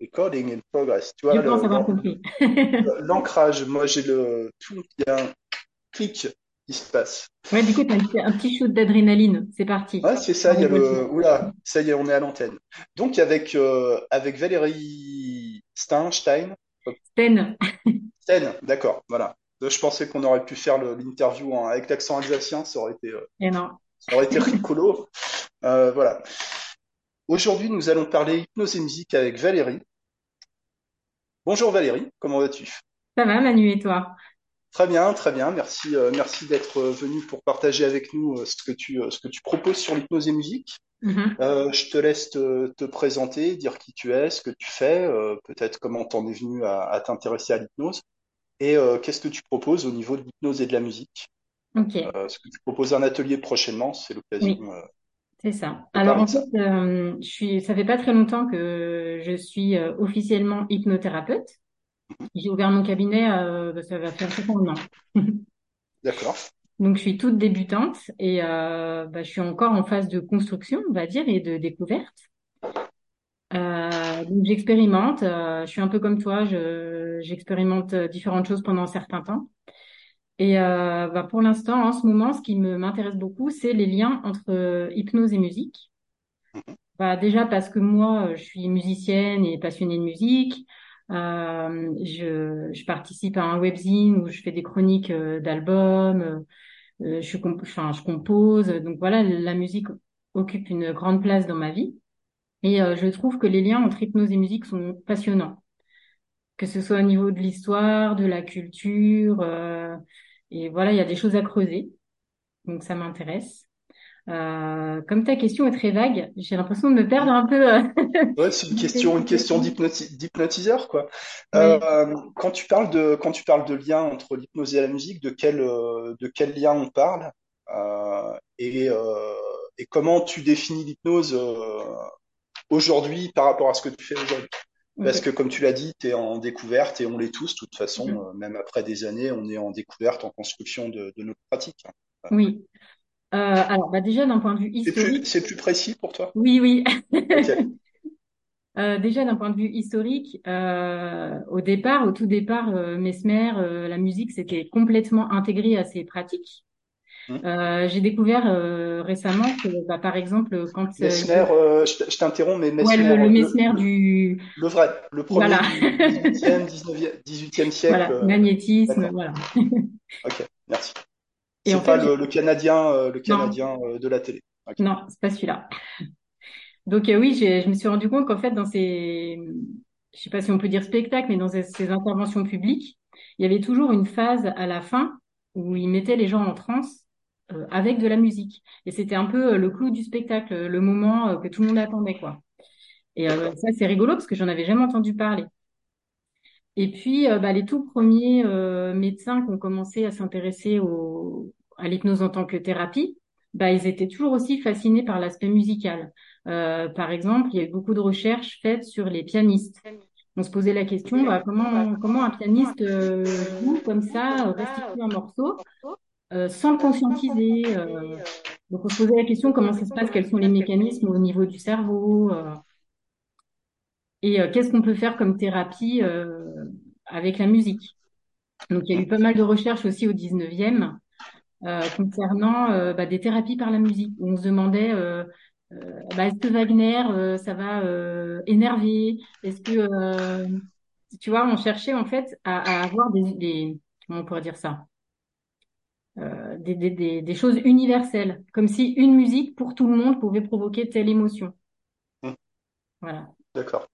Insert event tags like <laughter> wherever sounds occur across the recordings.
Recording in progress. Tu vois, Je le- pense avoir l'an- compris. l'ancrage, moi j'ai le tout, il y a un clic qui se passe. Ouais, du coup, un petit, un petit shoot d'adrénaline. C'est parti. Ouais, c'est ça, il y a le. Oula, ça y est, on est à l'antenne. Donc avec, euh, avec Valérie Stein, Stein. Stein, d'accord, voilà. Je pensais qu'on aurait pu faire l'interview avec l'accent alsacien, ça aurait été, euh, Eh non. ça aurait été <laughs> rigolo. Euh, voilà. Aujourd'hui, nous allons parler hypnose et musique avec Valérie. Bonjour Valérie, comment vas-tu? Ça va, Manu et toi? Très bien, très bien. Merci, euh, merci d'être euh, venu pour partager avec nous euh, ce que tu, euh, ce que tu proposes sur l'hypnose et musique. Mhm. Euh, je te laisse te, te présenter, dire qui tu es, ce que tu fais, euh, peut-être comment t'en es venu à, à t'intéresser à l'hypnose et euh, qu'est-ce que tu proposes au niveau de l'hypnose et de la musique? Ok. Euh, ce que tu proposes un atelier prochainement, c'est l'occasion Oui, euh, c'est ça. Alors en fait, ça. euh, je suis, ça fait pas très longtemps que je suis euh, officiellement hypnothérapeute. J'ai ouvert mon cabinet, euh, bah, ça va faire ans maintenant. <laughs> D'accord. Donc je suis toute débutante et euh, bah, je suis encore en phase de construction, on va dire, et de découverte. Euh, donc j'expérimente. je suis un peu comme toi, je, j'expérimente différentes choses pendant un certain temps. Et euh, bah, pour l'instant, en ce moment, ce qui m'intéresse beaucoup, c'est les liens entre euh, hypnose et musique. Mhm. Bah, déjà parce que moi, euh, je suis musicienne et passionnée de musique. Euh, je, je participe à un webzine où je fais des chroniques euh, d'albums. euh, je, comp- enfin, je compose. Donc voilà, la musique occupe une grande place dans ma vie. Et euh, je trouve que les liens entre hypnose et musique sont passionnants. Que ce soit au niveau de l'histoire, de la culture. euh, et voilà, il y a des choses à creuser. Donc ça m'intéresse. Euh, comme ta question est très vague, j'ai l'impression de me perdre un peu. euh, Ouais, c'est une <laughs> question, une question d'hypnotiseur, quoi. Oui. Euh, quand tu parles de, quand tu parles de lien entre l'hypnose et la musique, de quel, de quel lien on parle, et, et comment tu définis l'hypnose aujourd'hui par rapport à ce que tu fais aujourd'hui? Parce que comme tu l'as dit, tu es en découverte et on l'est tous, de toute façon, Mhm. euh, même après des années, on est en découverte, en construction de, de nos pratiques. Oui. Euh, alors, bah déjà d'un point de vue plus, historique, c'est plus précis pour toi? oui, oui. <laughs> Euh, déjà d'un point de vue historique, euh, au départ, au tout départ, euh, Mesmer, euh, la musique, c'était complètement intégré à ses pratiques. Hmm. Euh, j'ai découvert euh, récemment que, bah, par exemple, quand euh, Mesmer, euh, je t'interromps, mais ouais, Mesmer, le, le le, du le vrai, le premier voilà, du 18e, 19e, 18e siècle. voilà, euh, magnétisme, voilà. Ok, merci. C'est fait, pas le, le Canadien, euh, le Canadien de la télé. Ok. non, c'est pas celui-là. Donc euh, oui, je me suis rendu compte qu'en fait, dans ces, je sais pas si on peut dire spectacles, mais dans ces, ces interventions publiques, il y avait toujours une phase à la fin où ils mettaient les gens en transe euh, avec de la musique. Et c'était un peu euh, le clou du spectacle, euh, le moment euh, que tout le monde attendait, quoi. Et euh, ça, c'est rigolo parce que j'en avais jamais entendu parler. Et puis, bah, les tout premiers euh, médecins qui ont commencé à s'intéresser au, à l'hypnose en tant que thérapie, bah, ils étaient toujours aussi fascinés par l'aspect musical. Euh, par exemple, il y a eu beaucoup de recherches faites sur les pianistes. On se posait la question, bah, comment, comment un pianiste euh, joue comme ça, restitue un morceau? Sans le conscientiser. euh. donc, on se posait la question, comment ça se passe, quels sont les mécanismes au niveau du cerveau, euh, et euh, qu'est-ce qu'on peut faire comme thérapie euh, avec la musique. Donc, il y a eu pas mal de recherches aussi au 19e euh, concernant euh, bah, des thérapies par la musique, on se demandait euh, euh, bah, est-ce que Wagner, euh, ça va euh, énerver? Est-ce que, euh, tu vois, on cherchait en fait à, avoir des, comment on pourrait dire ça? Euh, des, des, des, des choses universelles, comme si une musique pour tout le monde pouvait provoquer telle émotion. Hmm. Voilà. D'accord.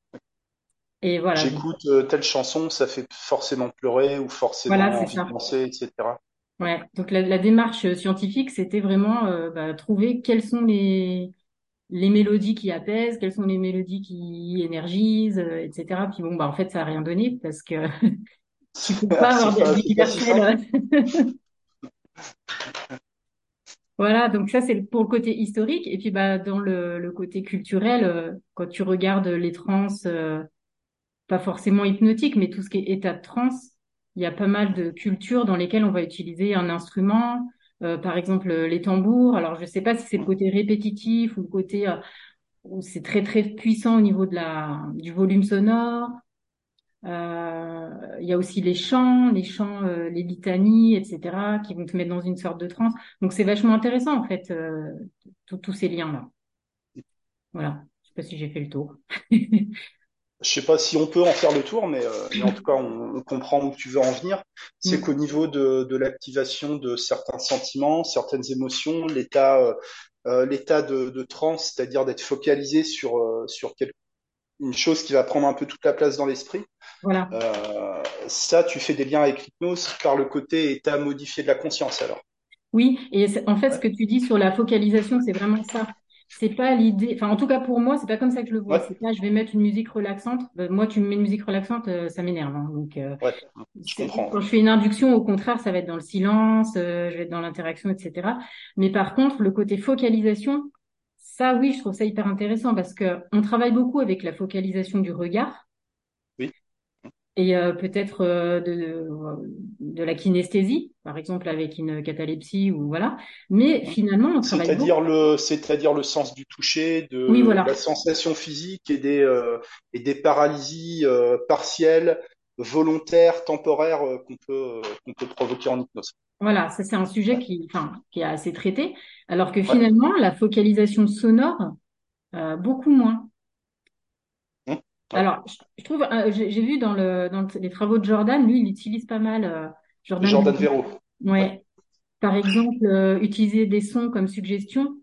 Et voilà, J'écoute euh, telle chanson, ça fait forcément pleurer ou voilà, forcément c'est envie de ça. danser, etc. Ouais. Donc la, la démarche scientifique, c'était vraiment euh, bah, trouver quelles sont les les mélodies qui apaisent, quelles sont les mélodies qui énergisent, euh, etc. Puis bon, bah en fait, ça a rien donné parce que <laughs> tu peux pas avoir pas, <laughs> Voilà, donc ça c'est pour le côté historique. Et puis bah dans le, côté culturel, euh, quand tu regardes les trans, euh, pas forcément hypnotiques, mais tout ce qui est état de transe, il y a pas mal de cultures dans lesquelles on va utiliser un instrument. Euh, par exemple les tambours. Alors je sais pas si c'est le côté répétitif ou le côté où c'est très très puissant au niveau de la du volume sonore. Euh, il y a aussi les chants, les chants, euh, les litanies, etc., qui vont te mettre dans une sorte de transe. Donc c'est vachement intéressant en fait, euh, tous ces liens-là. Voilà. Je sais pas si j'ai fait le tour. Je sais pas si on peut en faire le tour, mais, euh, mais en tout cas, on, on, comprend où tu veux en venir. C'est Mm. qu'au niveau de, de l'activation de certains sentiments, certaines émotions, l'état euh, l'état de, de transe, c'est-à-dire d'être focalisé sur euh, sur quelque, une chose qui va prendre un peu toute la place dans l'esprit, Voilà. euh, ça, tu fais des liens avec l'hypnose par le côté état modifié de la conscience, alors. Oui, et en fait, ce que tu dis sur la focalisation, c'est vraiment ça. C'est pas l'idée, enfin, en tout cas pour moi, c'est pas comme ça que je le vois. ouais, C'est pas, je vais mettre une musique relaxante. Euh, moi, tu me mets une musique relaxante, euh, ça m'énerve. hein. Donc, euh, ouais, je comprends. quand je fais une induction, au contraire, ça va être dans le silence, euh, je vais être dans l'interaction, etc. Mais par contre, le côté focalisation, ça, oui, je trouve ça hyper intéressant parce que on travaille beaucoup avec la focalisation du regard Oui. et euh, peut-être euh, de, de la kinesthésie, par exemple avec une catalepsie ou voilà. Mais finalement, on travaille. C'est-à-dire le, c'est-à-dire le sens du toucher, Oui, de la sensation physique et des, euh, et des paralysies partielles, volontaires, temporaires euh, qu'on peut, euh, qu'on peut provoquer en hypnose. Voilà, ça c'est un sujet qui, enfin, qui est assez traité, alors que ouais, finalement, la focalisation sonore, euh, beaucoup moins. ouais. Alors, je, trouve, euh, j'ai vu dans le, dans le- les travaux de Jordan, lui, il utilise pas mal, euh, Jordan Jordan. Ouais, Ouais. Par exemple, utiliser des sons comme suggestion,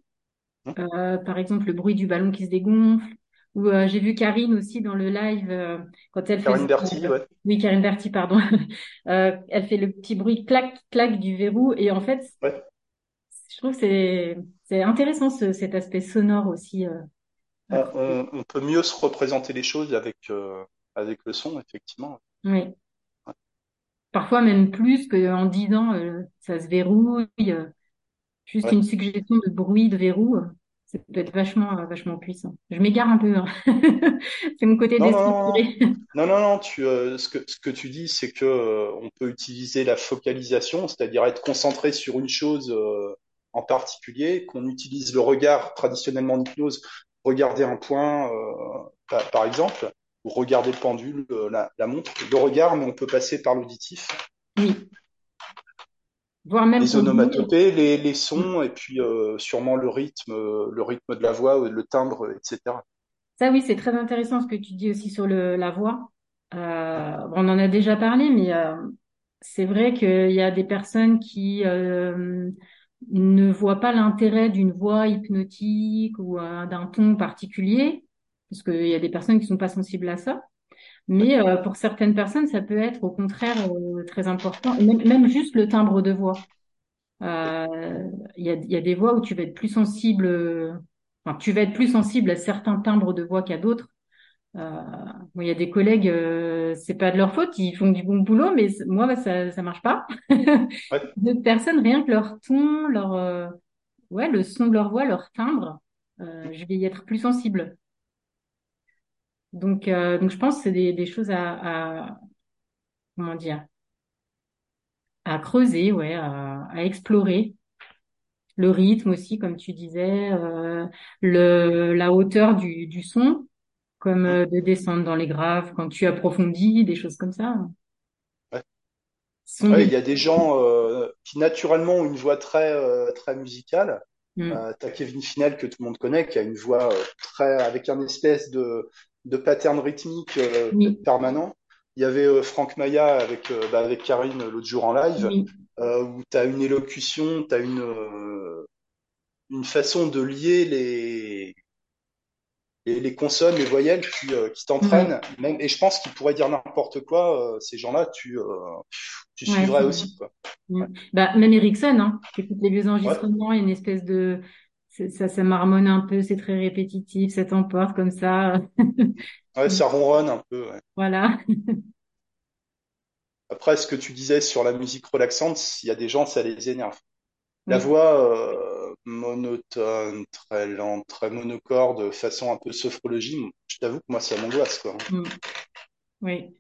euh, par exemple le bruit du ballon qui se dégonfle, ou euh, j'ai vu Karine aussi dans le live euh, quand elle Karine faisait, Berty, euh, ouais, oui, Karine Berty, pardon, <laughs> Euh, elle fait le petit bruit clac clac du verrou, et en fait, ouais. je trouve que c'est c'est intéressant ce, cet aspect sonore aussi à On, creuser. on, on peut mieux se représenter les choses avec, avec le son, effectivement. Oui. Ouais, Parfois même plus qu'en disant ça se verrouille, juste une suggestion de bruit de verrou, ça peut être vachement, euh, vachement puissant. Je m'égare un peu, hein. <laughs> C'est mon côté Non, non, non, déstructuré. non, non, non, tu, euh, ce que, ce que tu dis, c'est que euh, on peut utiliser la focalisation, c'est-à-dire être concentré sur une chose euh, en particulier, qu'on utilise le regard traditionnellement en hypnose, regarder un point, par, par exemple, ou regarder le pendule, la, la montre, le regard, mais on peut passer par l'auditif, Oui, voire même les onomatopées, les, les sons, et puis euh, sûrement le rythme, euh, le rythme de la voix, le timbre, etc. Ça, oui, c'est très intéressant ce que tu dis aussi sur le, la voix. Euh, on en a déjà parlé, mais euh, c'est vrai qu'il y a des personnes qui euh, ne voient pas l'intérêt d'une voix hypnotique ou euh, d'un ton particulier, parce qu'il y a des personnes qui sont pas sensibles à ça. Mais euh, pour certaines personnes, ça peut être au contraire euh, très important, même, même juste le timbre de voix. Euh, Il y a, y a des voix où tu vas être plus sensible, enfin, tu vas être plus sensible à certains timbres de voix qu'à d'autres. Euh, bon, il y a des collègues, euh, c'est pas de leur faute, ils font du bon boulot, mais moi, bah, ça, ça marche pas. ouais, <laughs> D'autres personnes, rien que leur ton, leur, euh, ouais, le son de leur voix, leur timbre, euh, je vais y être plus sensible. Donc, euh, donc je pense que c'est des, des choses à, à, comment dire, à creuser, ouais, à, à explorer. Le rythme aussi, comme tu disais, euh, le, la hauteur du, du son, comme euh, de descendre dans les graves quand tu approfondis, des choses comme ça. ouais. Il y a des gens euh, qui naturellement ont une voix très euh, très musicale. Mm. Euh, t'as Kevin Finel que tout le monde connaît, qui a une voix euh, très avec un espèce de de pattern rythmique euh, Oui, permanent. Il y avait euh, Franck Maya avec euh, bah, avec Karine euh, l'autre jour en live, oui, où t'as une élocution, t'as une euh, une façon de lier les les, les consonnes, les voyelles qui, qui t'entraînent. Et je pense qu'ils pourraient dire n'importe quoi. ces gens-là, tu tu suivrais aussi quoi. Bah, même Erickson, hein, t'écoutes les vieux enregistrements, il y a une espèce de... Ça, ça marmonne un peu, c'est très répétitif, ça t'emporte comme ça. ouais, ça ronronne un peu. ouais. Voilà. Après, ce que tu disais sur la musique relaxante, il y a des gens, ça les énerve. La Oui. voix euh, monotone, très lente, très monocorde, façon un peu sophrologie, je t'avoue que moi, ça m'angoisse, quoi. Mm. Oui.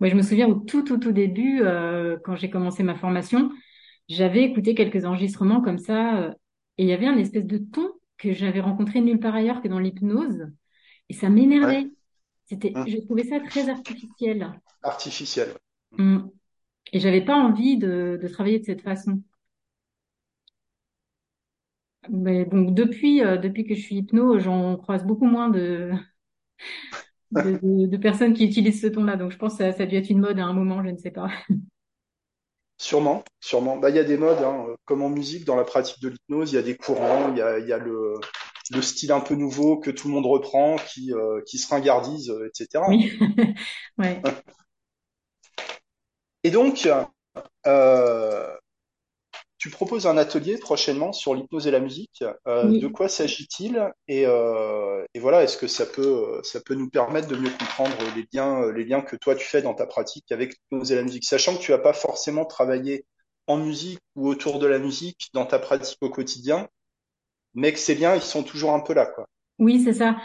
Moi, je me souviens au tout, tout, tout début, euh, quand j'ai commencé ma formation, j'avais écouté quelques enregistrements comme ça, euh, et il y avait un espèce de ton que j'avais rencontré nulle part ailleurs que dans l'hypnose. Et ça Ouais. m'énervait. C'était, Hum. j'ai trouvé ça très artificiel. Artificiel. Mm. Et j'avais pas envie de, de travailler de cette façon. Mais donc depuis, euh, depuis que je suis hypno, j'en croise beaucoup moins de, de, de- de personnes qui utilisent ce ton-là. Donc je pense que ça, ça a dû être une mode à un moment, je ne sais pas. Sûrement, sûrement. Bah, il y a des modes, hein. Comme en musique, dans la pratique de l'hypnose, il y a des courants, il y a, il y a le, le style un peu nouveau que tout le monde reprend, qui, euh, qui se ringardise, euh, etc. Oui, <laughs> ouais, Et donc, euh, tu proposes un atelier prochainement sur l'hypnose et la musique. Euh, de quoi s'agit-il? Et, euh, et voilà, est-ce que ça peut, ça peut nous permettre de mieux comprendre les liens, les liens que toi tu fais dans ta pratique avec l'hypnose et la musique, sachant que tu vas pas forcément travailler en musique ou autour de la musique dans ta pratique au quotidien, mais que ces liens, ils sont toujours un peu là, quoi. Oui, c'est ça.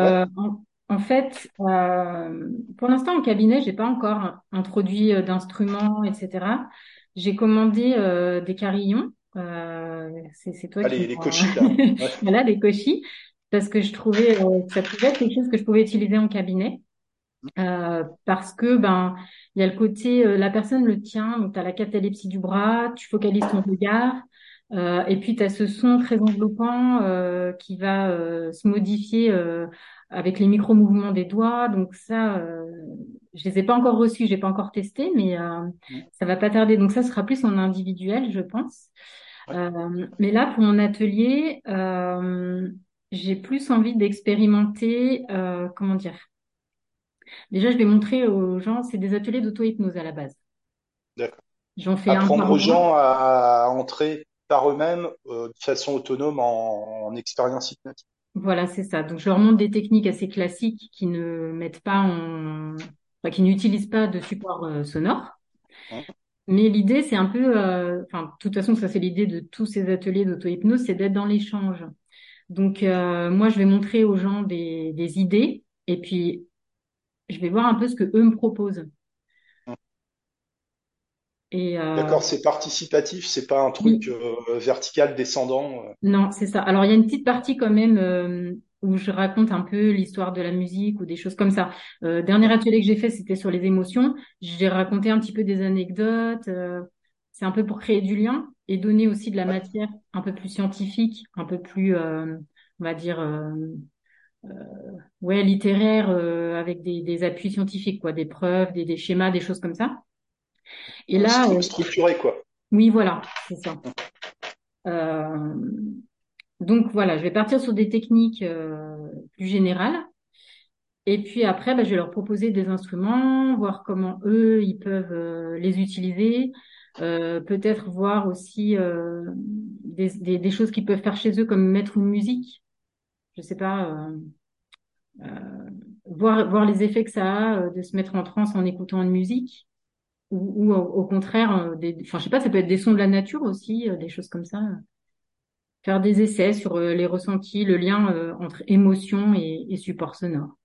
Ouais, Euh, en, en fait, euh, pour l'instant, en cabinet, j'ai pas encore introduit d'instruments, etc. J'ai commandé euh, des carillons. Euh, c'est, toi ah, qui les, cochis, là. Ouais. <laughs> Voilà, des cochis, parce que je trouvais euh, que ça pouvait être quelque chose que je pouvais utiliser en cabinet. Euh, parce que ben il y a le côté euh, la personne le tient donc tu as la catalepsie du bras tu focalises ton regard euh, et puis tu as ce son très enveloppant euh, qui va euh, se modifier euh, avec les micro-mouvements des doigts donc ça euh, je les ai pas encore reçus j'ai pas encore testé mais euh, ça va pas tarder donc ça sera plus en individuel je pense Ouais. Euh, mais là pour mon atelier euh, j'ai plus envie d'expérimenter euh, comment dire Déjà, je vais montrer aux gens, c'est des ateliers d'auto-hypnose à la base. D'accord. J'en fais un Apprendre par aux gens à, entrer par eux-mêmes de façon autonome en, en expérience hypnotique. Voilà, c'est ça. Donc, je leur montre des techniques assez classiques qui ne mettent pas en, enfin, qui n'utilisent pas de support euh, sonore. Mais l'idée, c'est un peu, euh, enfin, de toute façon, ça c'est l'idée de tous ces ateliers d'auto-hypnose, c'est d'être dans l'échange. Donc, euh, moi, je vais montrer aux gens des, des idées et puis je vais voir un peu ce que eux me proposent. Et euh, D'accord, c'est participatif, c'est pas un truc euh, vertical descendant. euh. Non, c'est ça. Alors, il y a une petite partie quand même euh, où je raconte un peu l'histoire de la musique ou des choses comme ça. Euh, dernier atelier que j'ai fait, c'était sur les émotions. J'ai raconté un petit peu des anecdotes. euh, c'est un peu pour créer du lien et donner aussi de la matière un peu plus scientifique, un peu plus, euh, on va dire, euh, ouais, littéraire, euh, avec des, des appuis scientifiques, quoi, des preuves, des, des schémas, des choses comme ça. Et Euh, là, euh, structuré, quoi. oui, voilà, c'est ça. Euh, Donc voilà, je vais partir sur des techniques euh, plus générales. Et puis après, bah, je vais leur proposer des instruments, voir comment eux, ils peuvent euh, les utiliser. Euh, peut-être voir aussi euh, des, des, des choses qu'ils peuvent faire chez eux, comme mettre une musique. Je sais pas, voir, voir les effets que ça a de se mettre en transe en écoutant une musique. Ou, ou au, contraire, euh, des, enfin, je sais pas, ça peut être des sons de la nature aussi, euh, des choses comme ça. faire des essais sur euh, les ressentis, le lien euh, entre émotion et, et support sonore.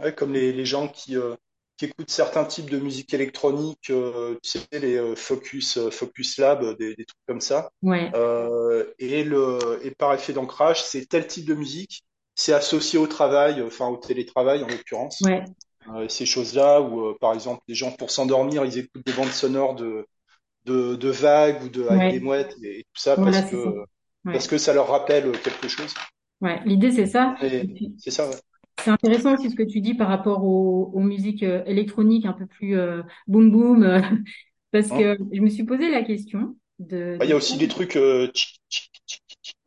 Ouais, comme les, les gens qui, euh, qui écoutent certains types de musique électronique, euh, tu sais, les euh, Focus, euh, Focus Lab, euh, des, des trucs comme ça. Ouais, Euh, et, le, et par effet d'ancrage, c'est tel type de musique, c'est associé au travail, euh, enfin au télétravail en l'occurrence. ouais, Euh, ces choses-là où, euh, par exemple, les gens pour s'endormir, ils écoutent des bandes sonores de, de, de vagues ou de, avec des ouais, mouettes et, tout ça parce c'est ça. que, parce Ouais, que ça leur rappelle quelque chose. ouais. L'idée, c'est ça. C'est ça, ouais. c'est intéressant aussi ce que tu dis par rapport aux, aux musiques euh, électroniques un peu plus euh, boom boom, euh, <laughs> parce Hein? que je me suis posé la question de, Bah, Il y a aussi des trucs euh,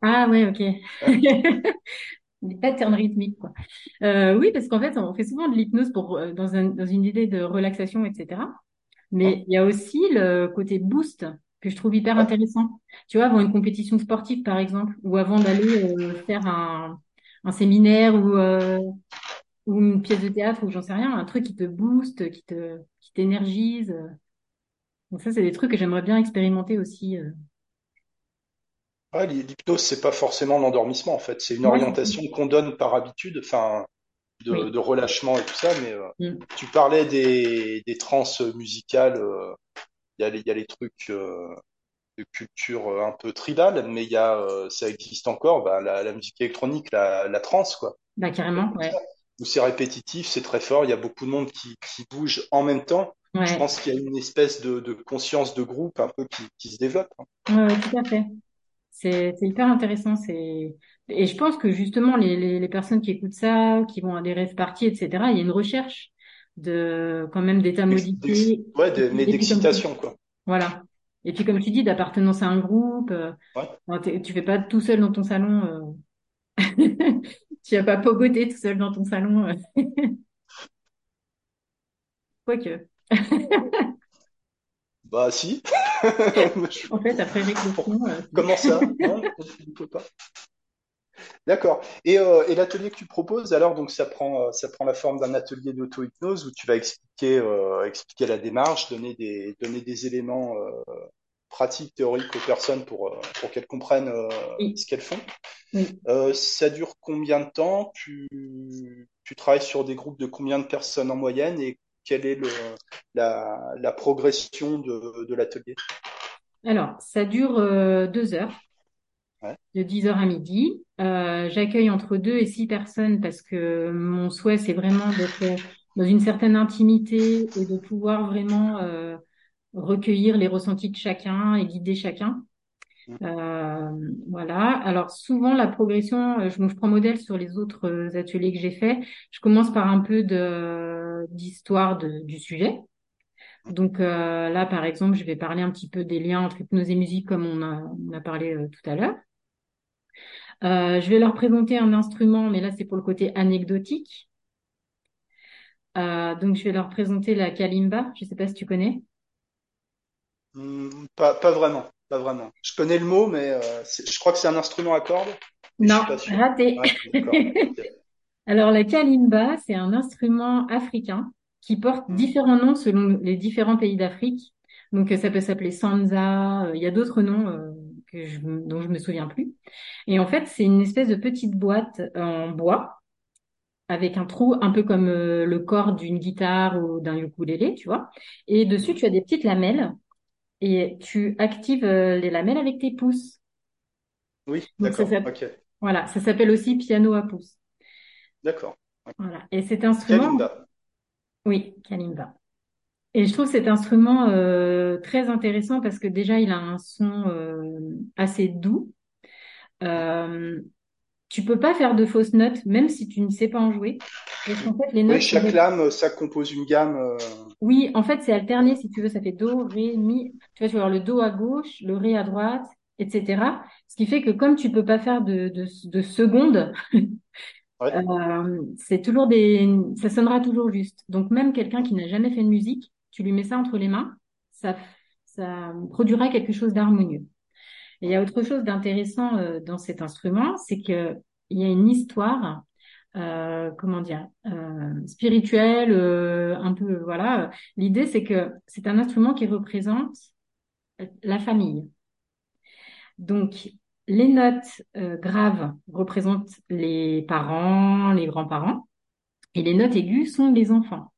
Ah ouais, ok. <laughs> Des patterns rythmiques, quoi. Euh, oui, parce qu'en fait, on fait souvent de l'hypnose pour euh, dans un, dans une idée de relaxation, etc. Mais il y a aussi le côté boost que je trouve hyper intéressant. Tu vois, avant une compétition sportive, par exemple, ou avant d'aller euh, faire un, un séminaire ou, euh, ou une pièce de théâtre ou j'en sais rien, un truc qui te booste, qui te, qui t'énergise. Donc ça, c'est des trucs que j'aimerais bien expérimenter aussi. euh. Ouais, l'hypnose, c'est pas forcément l'endormissement en fait, c'est une Ouais, orientation qu'on donne par habitude, enfin de, Oui. de relâchement et tout ça. Mais euh, Mm. tu parlais des, des trans musicales, euh, il y a les, il y a les trucs euh, de culture euh, un peu tribale, mais il y a, euh, ça existe encore, bah, la, la musique électronique, la, la trance, quoi. Bah, carrément, ouais. Où c'est répétitif, c'est très fort, il y a beaucoup de monde qui, qui bouge en même temps. Je Ouais, pense qu'il y a une espèce de, de conscience de groupe un peu qui, qui se développe. hein. ouais, ouais, tout à fait. C'est, hyper intéressant. C'est, et je pense que justement, les, les, les personnes qui écoutent ça, qui vont à des rêves parties, etc., il y a une recherche de, quand même, d'état modifié. ouais, de- mais comme d'excitation, quoi. voilà. Et puis, comme tu dis, d'appartenance à un groupe. euh, Ouais. tu fais pas tout seul dans ton salon. euh, <laughs> tu vas pas pogoter tout seul dans ton salon. euh, <laughs> Quoique. <laughs> Bah si. <laughs> En fait, après pour- réflexion, euh, <laughs> Comment ça? <laughs> Non, je ne peux pas. D'accord. Et, euh, et l'atelier que tu proposes, alors, donc ça prend, euh, ça prend la forme d'un atelier d'auto-hypnose où tu vas expliquer, euh, expliquer la démarche, donner des, donner des éléments pratiques, théoriques aux personnes pour, pour qu'elles comprennent oui, ce qu'elles font. oui. Ça dure combien de temps? Tu, tu travailles sur des groupes de combien de personnes en moyenne et quelle est le, la, la progression de, de l'atelier? Alors, ça dure euh, deux heures. Ouais. de 10 heures à midi. Euh, j'accueille entre deux et six personnes parce que mon souhait, c'est vraiment d'être dans une certaine intimité et de pouvoir vraiment euh, recueillir les ressentis de chacun et guider chacun. Euh, voilà. Alors souvent la progression, je, je prends modèle sur les autres ateliers que j'ai faits. Je commence par un peu de d'histoire du sujet. Donc euh, là, par exemple, je vais parler un petit peu des liens entre hypnose et musique, comme on a, on a parlé euh, tout à l'heure. Euh, je vais leur présenter un instrument, mais là c'est pour le côté anecdotique. Donc je vais leur présenter la kalimba. Je sais pas si tu connais. Hmm, pas, pas vraiment, pas vraiment. Je connais le mot, mais je crois que c'est un instrument à cordes, Non, raté. Ouais, ok. <laughs> Alors la kalimba, c'est un instrument africain qui porte Hmm, différents noms selon les différents pays d'Afrique. Donc ça peut s'appeler sanza. euh, Il y a d'autres noms euh, que je, dont je me souviens plus. Et en fait, c'est une espèce de petite boîte en bois avec un trou un peu comme euh, le corps d'une guitare ou d'un ukulélé, tu vois. Et dessus, tu as des petites lamelles et tu actives les lamelles avec tes pouces. Oui, d'accord, voilà, ça s'appelle aussi piano à pouces. D'accord. Voilà. Et cet instrument, Kalimba. oui, kalimba. Et je trouve cet instrument euh, très intéressant parce que déjà, il a un son euh, assez doux. Euh, tu peux pas faire de fausses notes, même si tu ne sais pas en jouer. Parce qu'en fait, les Oui, notes peuvent chaque lame, ça compose une gamme. euh, Oui, en fait, c'est alterné, si tu veux, ça fait do, ré, mi. Tu vois, tu vas avoir le do à gauche, le ré à droite, etc. Ce qui fait que comme tu peux pas faire de, de, de secondes, <laughs> Euh, c'est toujours des, ça sonnera toujours juste. Donc même quelqu'un qui n'a jamais fait de musique, tu lui mets ça entre les mains, ça, ça produira quelque chose d'harmonieux. Il y a autre chose d'intéressant euh, dans cet instrument, c'est que il y a une histoire, euh, comment dire, euh, spirituelle, un peu, voilà. L'idée, c'est que c'est un instrument qui représente la famille. Donc, les notes euh, graves représentent les parents, les grands-parents, et les notes aiguës sont les enfants.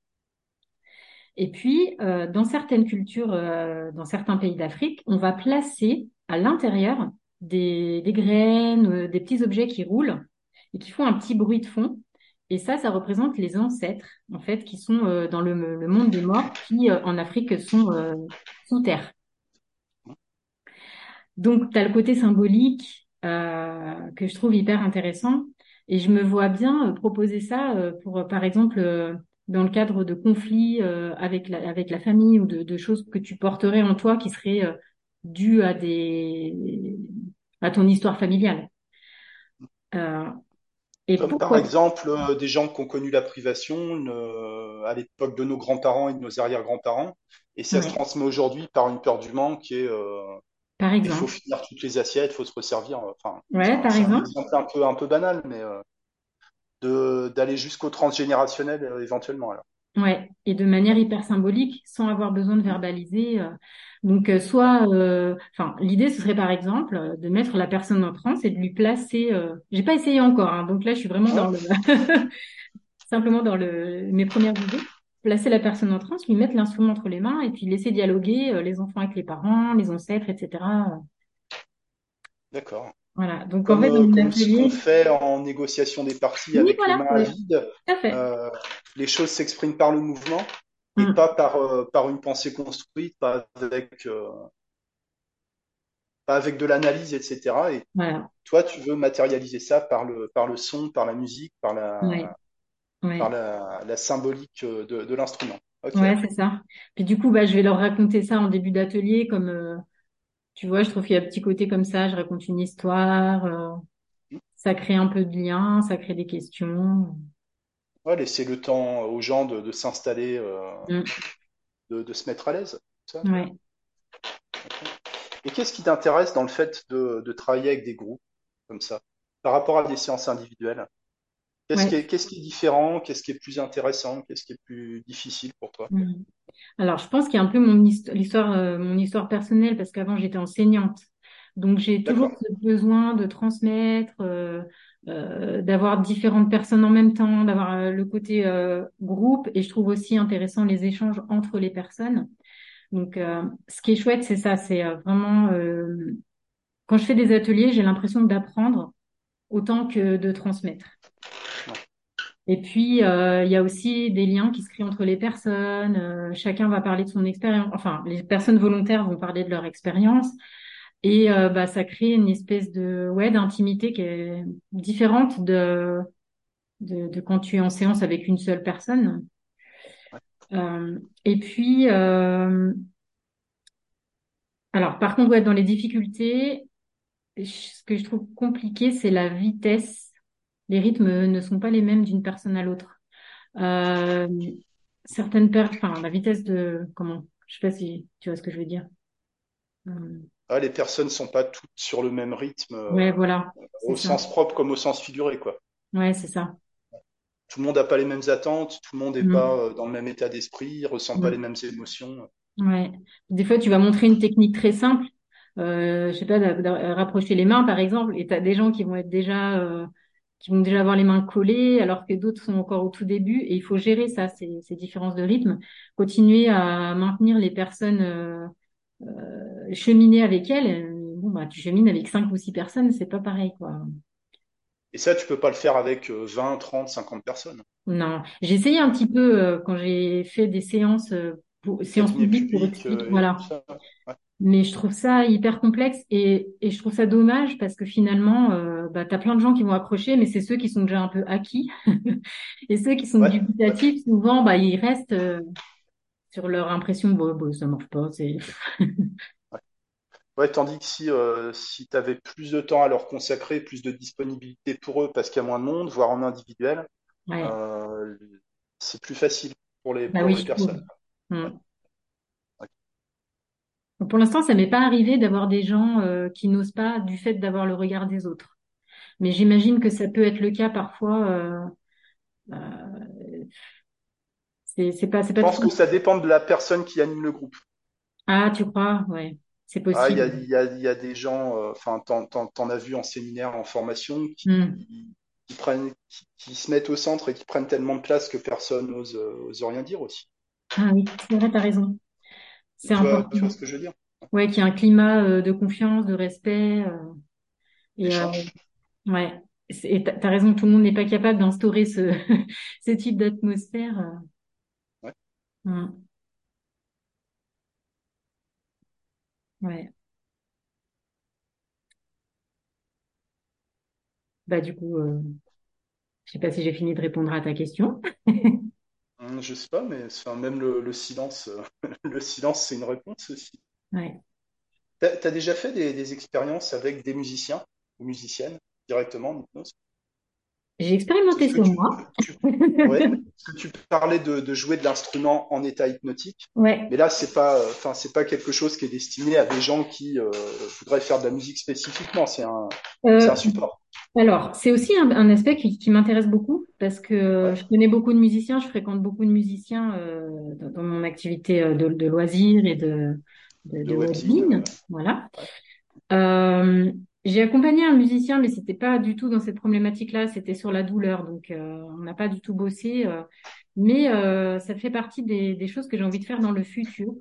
Et puis, euh, dans certaines cultures, euh, dans certains pays d'Afrique, on va placer à l'intérieur des, graines, des petits objets qui roulent et qui font un petit bruit de fond. Et ça, ça représente les ancêtres, en fait, qui sont dans le, monde des morts, qui en Afrique sont sous terre. Donc, tu as le côté symbolique euh, que je trouve hyper intéressant. Et je me vois bien euh, proposer ça euh, pour, par exemple, dans le cadre de conflits avec la, avec la famille ou de, de choses que tu porterais en toi qui seraient dues à des, à ton histoire familiale. Et Comme par exemple des gens qui ont connu la privation à l'époque de nos grands-parents et de nos arrière-grands-parents, et ça se transmet aujourd'hui par une peur du manque et il faut finir toutes les assiettes, il faut se resservir. euh, Enfin, c'est Ouais, un, par c'est exemple. exemple un peu un peu banal, mais euh, d'aller jusqu'au transgénérationnel euh, éventuellement. Alors. Ouais, et de manière hyper symbolique, sans avoir besoin de verbaliser. euh. Donc, soit, enfin, l'idée ce serait par exemple de mettre la personne en transe et de lui placer. J'ai pas essayé encore, hein, donc là je suis vraiment Ouais, dans le <laughs> simplement dans le mes premières idées. Placer la personne en transe, lui mettre l'instrument entre les mains et puis laisser dialoguer euh, les enfants avec les parents, les ancêtres, etc. D'accord. Voilà. Donc en fait, euh, comme ce qu'on fait en négociation des parties oui, avec les voilà, mains ouais, à fait. euh, les choses s'expriment par le mouvement et Mm. pas par, euh, par une pensée construite, pas avec, euh, pas avec de l'analyse, etc. Et Voilà. toi, tu veux matérialiser ça par le, par le son, par la musique, par Ouais, par la, la symbolique euh, de, de l'instrument. Ok. Ouais, c'est ça. Puis du coup, bah, je vais leur raconter ça en début d'atelier, comme euh, tu vois, je trouve qu'il y a un petit côté comme ça, je raconte une histoire, euh, ça crée un peu de lien, ça crée des questions. Ouais, laisser le temps aux gens de, de s'installer, euh, Mm. de, de se mettre à l'aise. Ça. Ouais. Et qu'est-ce qui t'intéresse dans le fait de, de travailler avec des groupes comme ça, par rapport à des séances individuelles? Qu'est-ce qui Ouais. est, qu'est-ce qui est différent? Qu'est-ce qui est plus intéressant? Qu'est-ce qui est plus difficile pour toi? Mm. Alors, je pense qu'il y a un peu mon histo- l'histoire, euh, mon histoire personnelle, parce qu'avant j'étais enseignante, donc j'ai toujours ce besoin de transmettre, euh, euh, d'avoir différentes personnes en même temps, d'avoir le côté groupe, et je trouve aussi intéressant les échanges entre les personnes. Donc, ce qui est chouette, c'est ça, c'est vraiment quand je fais des ateliers, j'ai l'impression d'apprendre autant que de transmettre. Et puis, euh, il y a aussi des liens qui se créent entre les personnes. euh, chacun va parler de son expérience. Enfin, les personnes volontaires vont parler de leur expérience. Et euh, bah, ça crée une espèce de ouais d'intimité qui est différente de, de, de quand tu es en séance avec une seule personne. Et puis, alors par contre, ouais, dans les difficultés, ce que je trouve compliqué, c'est la vitesse. Les rythmes ne sont pas les mêmes d'une personne à l'autre. Euh, certaines per enfin, la vitesse de, comment, je sais pas si tu vois ce que je veux dire. Euh, Ah, les personnes sont pas toutes sur le même rythme, ouais, euh, voilà, c'est au ça. sens propre comme au sens figuré, quoi. Ouais, c'est ça. Tout le monde n'a pas les mêmes attentes, tout le monde n'est pas Mm, euh, dans le même état d'esprit, ressent pas les mm, mêmes émotions. ouais. Des fois, tu vas montrer une technique très simple, euh, je sais pas, rapprocher les mains, par exemple, et t'as des gens qui vont être déjà, euh, qui vont déjà avoir les mains collées, alors que d'autres sont encore au tout début, et il faut gérer ça, ces, ces différences de rythme, continuer à maintenir les personnes, euh, euh, cheminer avec elles. Bon, bah, tu chemines avec cinq ou six personnes, c'est pas pareil, quoi. Et ça, tu peux pas le faire avec euh, 20, 30, 50 personnes. Non, j'ai essayé un petit peu euh, quand j'ai fait des séances, euh, pour, séances publiques pour expliquer, voilà. ça. Ouais. Mais je trouve ça hyper complexe et, et je trouve ça dommage parce que finalement, euh, bah, t'as plein de gens qui vont accrocher, mais c'est ceux qui sont déjà un peu acquis. <laughs> Et ceux qui sont Ouais, ouais. dubitatifs, souvent, bah, ils restent euh, sur leur impression, bon, bon, ça marche pas, c'est... <laughs> Ouais, tandis que si, euh, si tu avais plus de temps à leur consacrer, plus de disponibilité pour eux parce qu'il y a moins de monde, voire en individuel, c'est plus facile pour les, bah pour oui, les personnes. Mm. ouais. Pour l'instant, ça m'est pas arrivé d'avoir des gens euh, qui n'osent pas du fait d'avoir le regard des autres. Mais j'imagine que ça peut être le cas parfois. Euh, euh, c'est pas Je pense que ça dépend de la personne qui anime le groupe. Ah, tu crois? Ouais, c'est Ah, il y a, possible. il y a, il y a des gens, enfin, t'en, as vu en séminaire, en formation, Hmm. qui, qui prennent, qui, qui se mettent au centre et qui prennent tellement de place que personne n'ose, ose rien dire aussi. Ah oui, c'est vrai, t'as raison. C'est Tu vois, important. tu vois ce que je veux dire? Ouais, qu'il y a un climat euh, de confiance, de respect. euh, et euh, ouais, et t'as raison. Tout le monde n'est pas capable d'instaurer ce <laughs> ce type d'atmosphère. Ouais. Hmm. Ouais. Bah du coup, euh, je sais pas si j'ai fini de répondre à ta question. <laughs> Hum, Je sais pas, mais enfin, même le, le silence, euh, <laughs> le silence, c'est une réponse aussi. Ouais. T'as, t'as déjà fait des, des expériences avec des musiciens ou musiciennes directement en hypnose? J'ai expérimenté sur tu, moi. tu, ouais, parce que tu parlais de, de jouer de l'instrument en état hypnotique, Ouais. mais là, c'est pas, euh, enfin, c'est pas quelque chose qui est destiné à des gens qui euh, voudraient faire de la musique spécifiquement. C'est un, Euh, un support. Alors, c'est aussi un, un aspect qui, qui m'intéresse beaucoup parce que Ouais, je connais beaucoup de musiciens, je fréquente beaucoup de musiciens euh, dans, dans mon activité euh, de, de loisirs et de, de, de Voilà. ouais. Euh, J'ai accompagné un musicien, mais c'était pas du tout dans cette problématique-là, c'était sur la douleur, donc euh, on n'a pas du tout bossé. mais ça fait partie des, des choses que j'ai envie de faire dans le futur,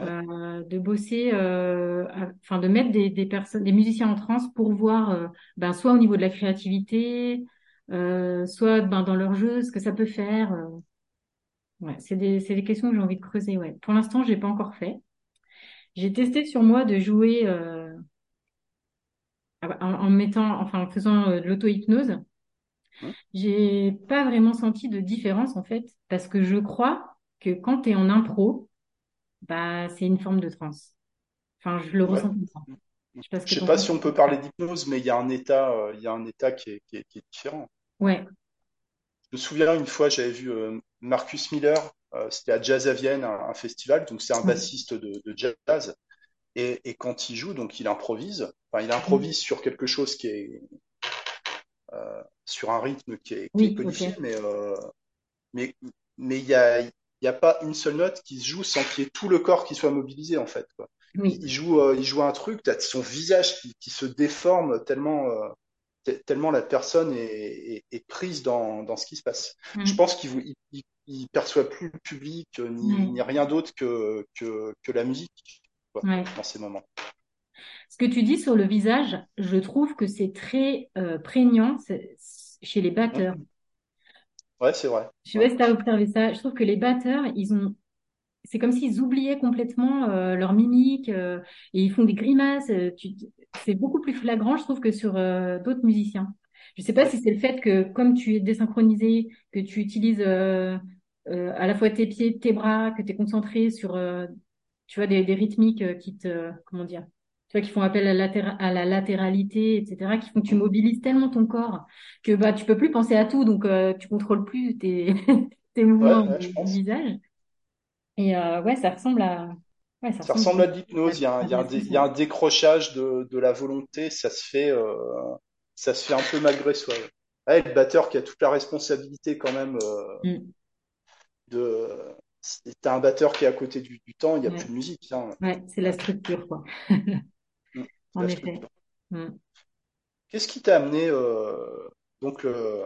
euh, de bosser, euh, à- enfin de mettre des, des personnes, des musiciens en transe pour voir, euh, ben, soit au niveau de la créativité, euh, soit ben, dans leur jeu, ce que ça peut faire. euh. ouais, c'est des, c'est des questions que j'ai envie de creuser. Ouais. Pour l'instant, j'ai pas encore fait. J'ai testé sur moi de jouer euh, en, en mettant, enfin en faisant de l'auto-hypnose. J'ai pas vraiment senti de différence en fait, parce que je crois que quand tu es en impro, bah c'est une forme de transe. Enfin, je le ouais. ressens comme ça. Je sais que sais pas si on peut parler d'hypnose, mais il y a un état, euh, y a un état qui est, qui est, qui est différent. Ouais, Je me souviens une fois, j'avais vu euh, Marcus Miller, euh, c'était à Jazz à Vienne, un, un festival, donc c'est un bassiste de, de jazz, et, et quand il joue, donc il improvise, enfin il improvise sur quelque chose qui est, sur un rythme qui est, qui oui, codifié, mais euh, mais mais il y a il y a pas une seule note qui se joue sans qu'il y ait tout le corps qui soit mobilisé en fait. Quoi. Il, oui, il joue euh, il joue un truc, son visage qui, qui se déforme tellement euh, te- tellement la personne est, est, est prise dans, dans ce qui se passe. Je Mm. pense qu'il il, perçoit plus le public euh, ni, ouais, ni rien d'autre que, que que la musique quoi, ouais. dans ces moments. Ce que tu dis sur le visage, je trouve que c'est très euh, prégnant chez les batteurs. Ouais, c'est vrai. Je sais pas si tu as observé ça. Je trouve que les batteurs, ils ont c'est comme s'ils oubliaient complètement euh, leur mimique euh, et ils font des grimaces. euh, tu- c'est beaucoup plus flagrant, je trouve, que sur d'autres musiciens. Je sais pas si c'est le fait que, comme tu es désynchronisé, que tu utilises à la fois tes pieds, tes bras, que tu es concentré sur, tu vois, des, des rythmiques qui te, comment dire, tu vois, qui font appel à, la latéra- à la latéralité, etc., qui font que tu mobilises tellement ton corps que bah tu peux plus penser à tout, donc euh, tu contrôles plus tes, <laughs> mouvements ouais, du visage. Et euh, ouais, ça ressemble à, ouais, ça Ça ressemble à de l'hypnose. Il y a un, il il y a décrochage de, de la volonté. Ça se fait, euh, ça se fait un peu malgré soi. Le batteur qui a toute la responsabilité quand même euh, Mm. de. si T'as un batteur qui est à côté du, du temps, il n'y a plus de musique. Hein. ouais, c'est la structure, quoi. <laughs> En effet. structure. Mm. Qu'est-ce qui t'a amené euh, donc le,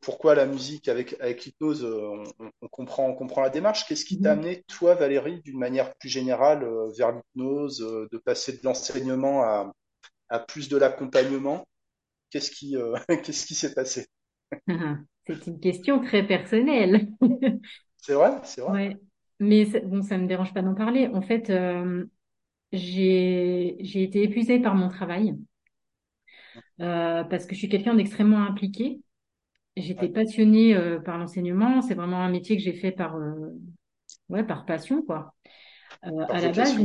pourquoi la musique avec avec l'hypnose euh, on, comprend on comprend la démarche? Qu'est-ce qui t'a Mhm. amené toi Valérie d'une manière plus générale euh, vers l'hypnose, de passer de l'enseignement à à plus de l'accompagnement? Qu'est-ce qui, euh, <laughs> qu'est-ce qui s'est passé? <laughs> C'est une question très personnelle. <laughs> C'est vrai, c'est vrai. Ouais. Mais bon, ça me dérange pas d'en parler. En fait, euh, j'ai été épuisée par mon travail euh, parce que je suis quelqu'un d'extrêmement impliqué. J'étais passionnée euh, par l'enseignement. C'est vraiment un métier que j'ai fait par euh, ouais par passion, quoi. À la base,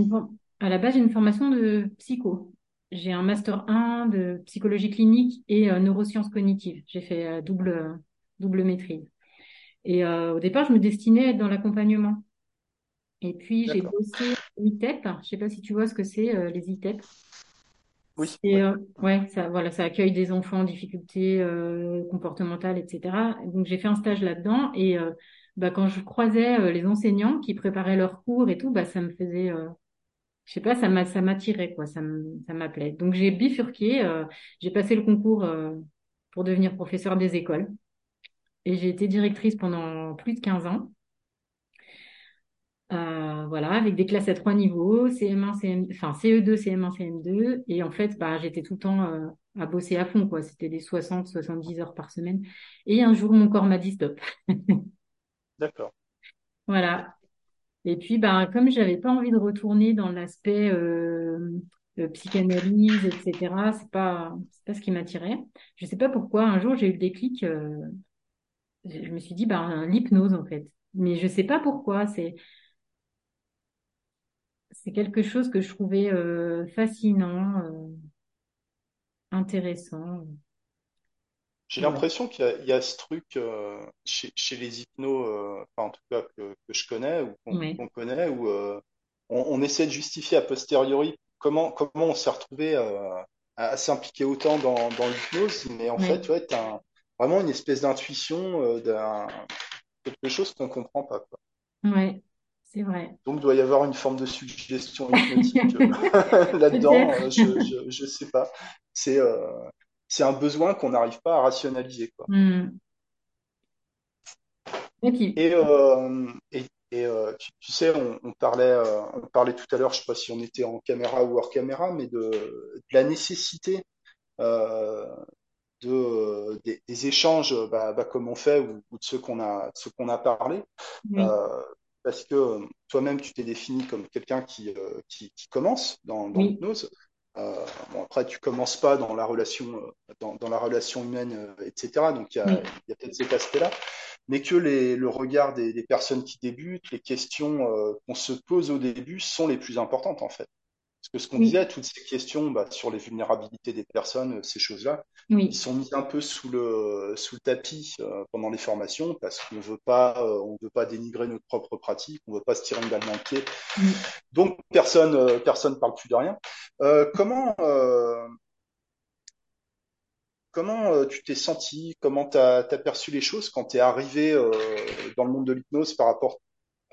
à la base, j'ai une formation de psycho. J'ai un master 1 de psychologie clinique et neurosciences cognitives. J'ai fait double, double maîtrise. Et au départ, je me destinais à être dans l'accompagnement. Et puis, j'ai bossé ITEP. Je sais pas si tu vois ce que c'est, euh, les ITEP. Oui, euh, ouais, ça, voilà, ça accueille des enfants en difficulté euh, comportementale, etc. Donc, j'ai fait un stage là-dedans. Et bah, quand je croisais les enseignants qui préparaient leurs cours et tout, bah, ça me faisait je sais pas, ça m'a, ça m'attirait, quoi, ça m'appelait. Donc j'ai bifurqué, j'ai passé le concours pour devenir professeur des écoles et j'ai été directrice pendant plus de 15 ans. Euh, voilà, avec des classes à trois niveaux, CM1, CM, enfin CE2, CM1, CM2. Et en fait, bah, j'étais tout le temps euh, à bosser à fond, quoi. C'était des 60, 70 heures par semaine. Et un jour, mon corps m'a dit stop. <laughs> D'accord. Voilà. Et puis, ben, comme j'avais pas envie de retourner dans l'aspect euh, psychanalyse, etc., c'est pas, c'est pas ce qui m'attirait. Je sais pas pourquoi. Un jour, j'ai eu le déclic. je me suis dit, ben, l'hypnose en fait. Mais je sais pas pourquoi. C'est, c'est quelque chose que je trouvais euh, fascinant, euh, intéressant. J'ai Voilà. l'impression qu'il y a, il y a ce truc euh, chez, chez les hypnos, euh, enfin en tout cas que, que je connais ou qu'on Ouais, qu'on connaît, où euh, on, on essaie de justifier a posteriori comment, comment on s'est retrouvé euh, à, à s'impliquer autant dans, dans l'hypnose, mais en ouais, fait, ouais, t'as un- vraiment une espèce d'intuition, euh, d'un, quelque chose qu'on comprend pas, quoi. ouais. C'est vrai. Donc, il doit y avoir une forme de suggestion hypnotique euh, <laughs> <laughs> là-dedans. Euh, je, je sais pas. C'est euh, c'est un besoin qu'on n'arrive pas à rationaliser, quoi. Hmm. Et, euh, et, et, euh, tu, tu sais, on, on parlait, euh, on parlait tout à l'heure, je sais pas si on était en caméra ou hors caméra, mais de, de la nécessité de, des, des échanges, bah, bah, comme on fait, ou, ou de ceux qu'on a, de ceux qu'on a parlé, parce que euh, toi-même, tu t'es défini comme quelqu'un qui, euh, qui, qui commence dans, dans oui, l'hypnose. Euh, bon, après, tu commences pas dans la relation, dans, dans la relation humaine, etc. Donc, il y a, oui, peut-être cet aspect-là mais que les, le regard des, des personnes qui débutent, les questions qu'on se pose au début sont les plus importantes en fait. Parce que ce qu'on oui, disait, toutes ces questions bah, sur les vulnérabilités des personnes, euh, ces choses-là, ils sont mis un peu sous le, sous le tapis euh, pendant les formations parce qu'on veut pas, euh, on veut pas dénigrer notre propre pratique, on veut pas se tirer une balle dans le pied. oui. Donc personne, euh, personne parle plus de rien. Comment, Comment tu t'es senti, comment tu as, perçu les choses quand tu es arrivé dans le monde de l'hypnose par rapport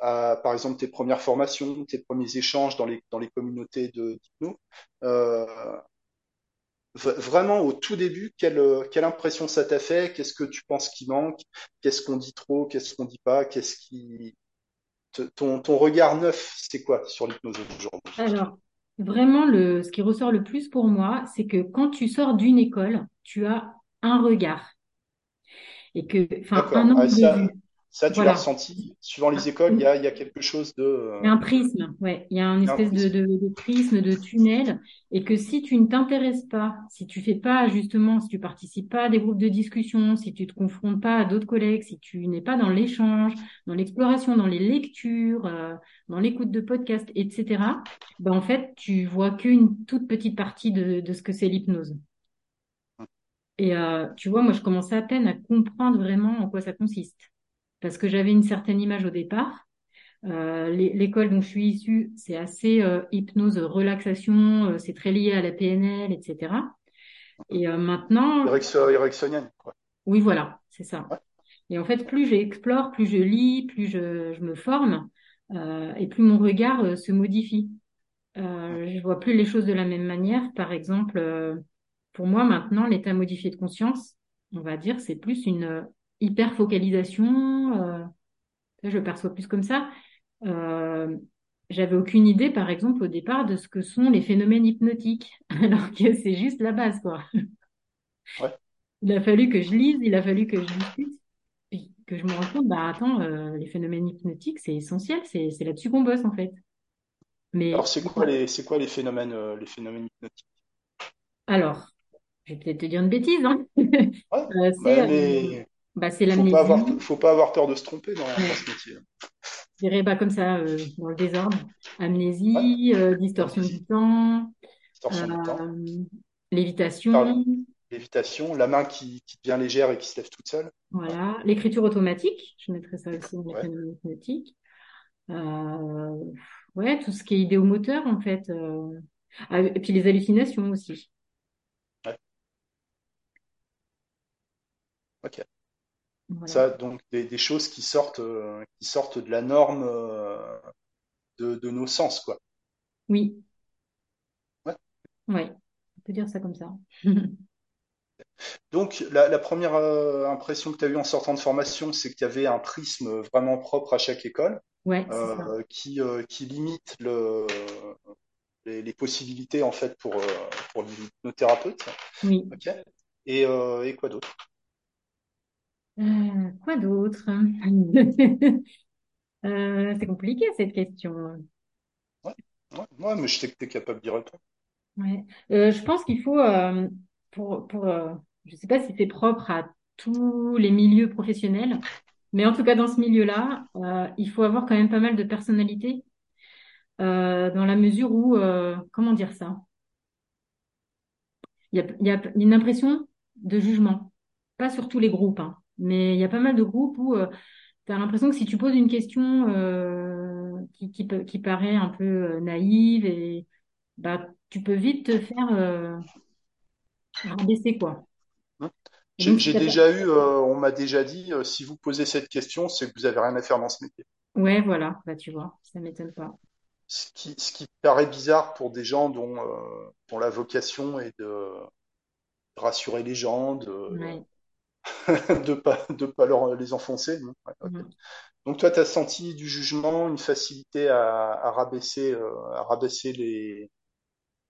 à, par exemple, tes premières formations, tes premiers échanges dans les, dans les communautés de d'hypno. Euh, Vraiment, au tout début, quelle, quelle impression ça t'a fait? Qu'est-ce que tu penses qui manque? Qu'est-ce qu'on dit trop? Qu'est-ce qu'on dit pas? Qu'est-ce qui... Ton, ton regard neuf, c'est quoi sur l'hypnose aujourd'hui? Alors, vraiment, le, ce qui ressort le plus pour moi, c'est que quand tu sors d'une école, tu as un regard. Et que, enfin, un D'accord. Ah, angle de vue. Ça, tu l'as ressenti. Suivant les écoles, il y a, y a quelque chose de... Il y euh, a un prisme, ouais. Il y a un il y a un espèce de, prisme. de, de prisme, de tunnel, et que si tu ne t'intéresses pas, si tu fais pas justement, si tu participes pas à des groupes de discussion, si tu te confrontes pas à d'autres collègues, si tu n'es pas dans l'échange, dans l'exploration, dans les lectures, euh, dans l'écoute de podcasts, etc., ben en fait, tu vois qu'une toute petite partie de, de ce que c'est l'hypnose. Et euh, tu vois, moi, je commençais à peine à comprendre vraiment en quoi ça consiste, parce que j'avais une certaine image au départ. Euh, l'é- l'école dont je suis issue, c'est assez euh, hypnose, relaxation, euh, c'est très lié à la PNL, etc. Et maintenant, Erickson- Ericksonienne, quoi. oui, voilà, c'est ça. Ouais. Et en fait, plus j'explore, plus je lis, plus je, je me forme, et plus mon regard se modifie. Je vois plus les choses de la même manière. Par exemple, pour moi maintenant, l'état modifié de conscience, on va dire, c'est plus une hyper focalisation. Euh, je le perçois plus comme ça. Euh, j'avais aucune idée, par exemple, au départ, de ce que sont les phénomènes hypnotiques, <laughs> alors que c'est juste la base, quoi. Ouais. Il a fallu que je lise, il a fallu que je discute, puis que je me rende compte, bah attends, euh, les phénomènes hypnotiques, c'est essentiel, c'est c'est là-dessus qu'on bosse en fait. Alors, Mais c'est quoi les, c'est quoi les phénomènes, euh, les phénomènes hypnotiques? alors, je vais peut-être te dire une bêtise, hein. Ouais, <laughs> c'est bah, mais bah, c'est faut pas avoir, l'amnésie, faut pas avoir peur de se tromper dans, ouais, ce métier. je dirais bah, comme ça, euh, dans le désordre, Ouais, amnésie, euh, distorsion du temps, distorsion du temps, euh, lévitation, lévitation, la main qui, qui devient légère et qui se lève toute seule. Voilà, l'écriture automatique, je mettrais ça aussi dans les ouais, hypnotiques. Euh, ouais, tout ce qui est idéomoteur en fait. Ah, et puis les hallucinations aussi. ok. Voilà. Ça, donc des, des choses qui sortent, euh, qui sortent de la norme euh, de, de nos sens, quoi. Oui, Ouais. ouais, on peut dire ça comme ça. <laughs> Donc, la, la première euh, impression que tu as eue en sortant de formation, c'est qu'il y avait un prisme vraiment propre à chaque école, Ouais, qui, qui limite le, les, les possibilités en fait pour, pour l'hypnothérapeute. Oui. Ok. Et, euh, et quoi d'autre? Euh, quoi d'autre? <laughs> Euh, c'est compliqué cette question. Ouais, ouais, ouais, mais je sais que tu es capable d'y répondre. Ouais. Euh, je pense qu'il faut, euh, pour, pour, euh, je sais pas si c'est propre à tous les milieux professionnels, mais en tout cas dans ce milieu-là, euh, il faut avoir quand même pas mal de personnalité, euh, dans la mesure où, euh, comment dire ça? Il y a, il y a une impression de jugement, pas sur tous les groupes, hein, mais il y a pas mal de groupes où tu as l'impression que si tu poses une question euh, qui, qui, paraît un peu euh, naïve, et bah, tu peux vite te faire euh, rabaisser, quoi. Hein? J'ai déjà eu, euh, on m'a déjà dit, euh, si vous posez cette question, c'est que vous avez rien à faire dans ce métier. Ouais, voilà, bah tu vois, ça m'étonne pas. Ce qui, ce qui paraît bizarre pour des gens dont, euh, dont la vocation est de rassurer les gens, de Ouais. <laughs> de pas de pas leur les enfoncer. non. Mhm. Donc toi, tu as senti du jugement, une facilité à, à rabaisser euh, à rabaisser les,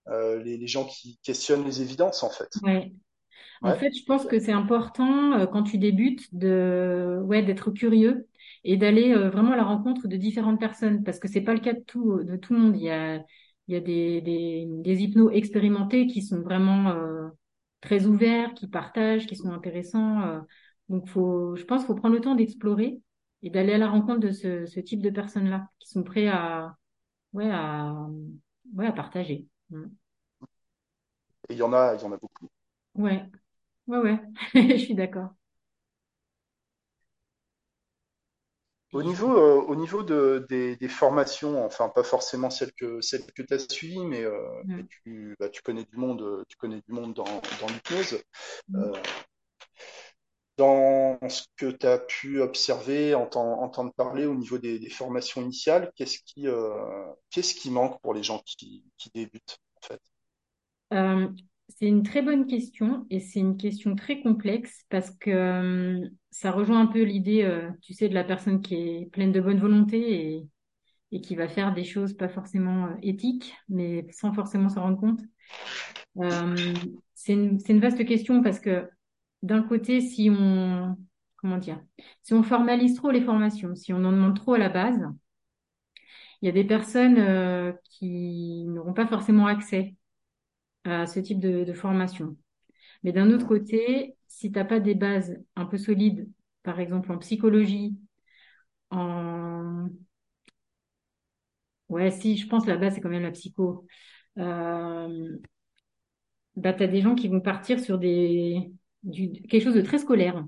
euh, les les gens qui questionnent les évidences en fait? Ouais. En Ouais. fait, je pense que c'est important euh, quand tu débutes de ouais d'être curieux et d'aller vraiment à la rencontre de différentes personnes parce que c'est pas le cas de tout de tout le monde. Il y a il y a des des, des hypnos expérimentés qui sont vraiment très ouverts, qui partagent, qui sont intéressants. euh. donc faut je pense qu'il faut prendre le temps d'explorer et d'aller à la rencontre de ce ce type de personnes-là qui sont prêts à ouais à ouais à partager. Mm. Et il y en a, il y en a beaucoup. Ouais ouais ouais, <laughs> je suis d'accord. Au niveau, euh, au niveau de, des, des formations, enfin pas forcément celles que celles que tu as suivies, mais, euh, mais Mm. tu, bah, tu connais du monde, tu connais du monde dans, dans l'hypnose. Mm. Euh, dans ce que tu as pu observer, entendre, entendre parler au niveau des, des formations initiales, qu'est-ce qui, qu'est-ce qui manque pour les gens qui, qui débutent, en fait? C'est une très bonne question et c'est une question très complexe parce que euh, ça rejoint un peu l'idée, euh, tu sais, de la personne qui est pleine de bonne volonté et, qui va faire des choses pas forcément euh, éthiques, mais sans forcément s'en rendre compte. C'est une, une vaste question parce que d'un côté, si on, comment dire, si on formalise trop les formations, si on en demande trop à la base, il y a des personnes qui n'auront pas forcément accès à ce type de, de formation. Mais d'un autre côté, si t'as pas des bases un peu solides, par exemple en psychologie, en... Ouais, si, je pense la base, c'est quand même la psycho. Euh, bah, t'as des gens qui vont partir sur des... du... quelque chose de très scolaire.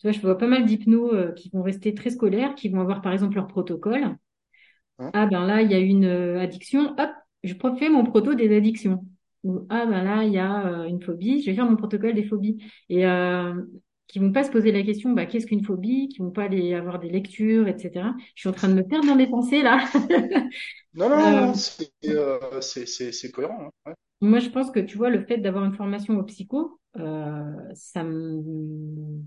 Tu vois, je vois pas mal d'hypnos euh, qui vont rester très scolaires, qui vont avoir par exemple leur protocole. Hein Ah ben là, il y a une euh, addiction, hop, je fais mon proto des addictions. Ou ah ben là, il y a euh, une phobie, je vais faire mon protocole des phobies. Et euh, qui vont pas se poser la question, bah qu'est-ce qu'une phobie, qui vont pas aller avoir des lectures, etc. Je suis en train de me perdre dans mes pensées là. <laughs> Non, non, non, Euh, c'est euh, cohérent. hein, ouais. moi, je pense que tu vois, le fait d'avoir une formation au psycho, euh, ça me,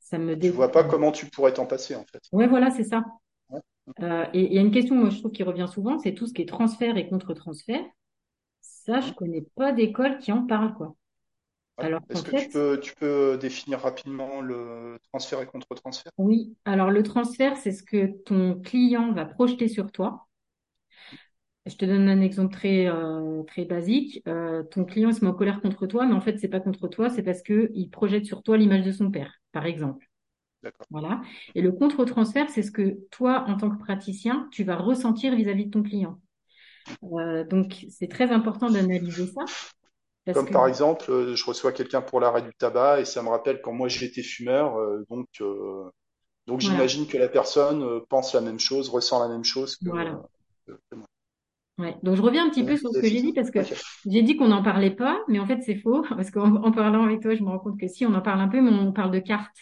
ça me Tu dé... vois pas comment tu pourrais t'en passer, en fait. Ouais, voilà, c'est ça. Ouais, Euh, et il y a une question, moi, je trouve, qui revient souvent, c'est tout ce qui est transfert et contre-transfert. Ça, je hein, connais pas d'école qui en parle, quoi. ouais. Alors Est-ce que tu peux, tu peux définir rapidement le transfert et contre-transfert? oui. Alors le transfert, c'est ce que ton client va projeter sur toi. Je te donne un exemple très euh, très basique. Euh, ton client se met en colère contre toi, mais en fait, c'est pas contre toi, c'est parce que il projette sur toi l'image de son père, par exemple. D'accord. Voilà. Et le contre-transfert, c'est ce que toi, en tant que praticien, tu vas ressentir vis-à-vis de ton client. Euh, donc, c'est très important d'analyser ça parce Comme que par exemple, euh, je reçois quelqu'un pour l'arrêt du tabac et ça me rappelle quand moi j'étais fumeur, euh, donc euh, donc voilà, j'imagine que la personne pense la même chose, ressent la même chose que, voilà. que- que moi. Ouais. Donc je reviens un petit peu sur ce que j'ai dit parce que j'ai dit qu'on n'en parlait pas, mais en fait c'est faux <laughs> parce qu'en en parlant avec toi, je me rends compte que si on en parle un peu, mais on parle de cartes.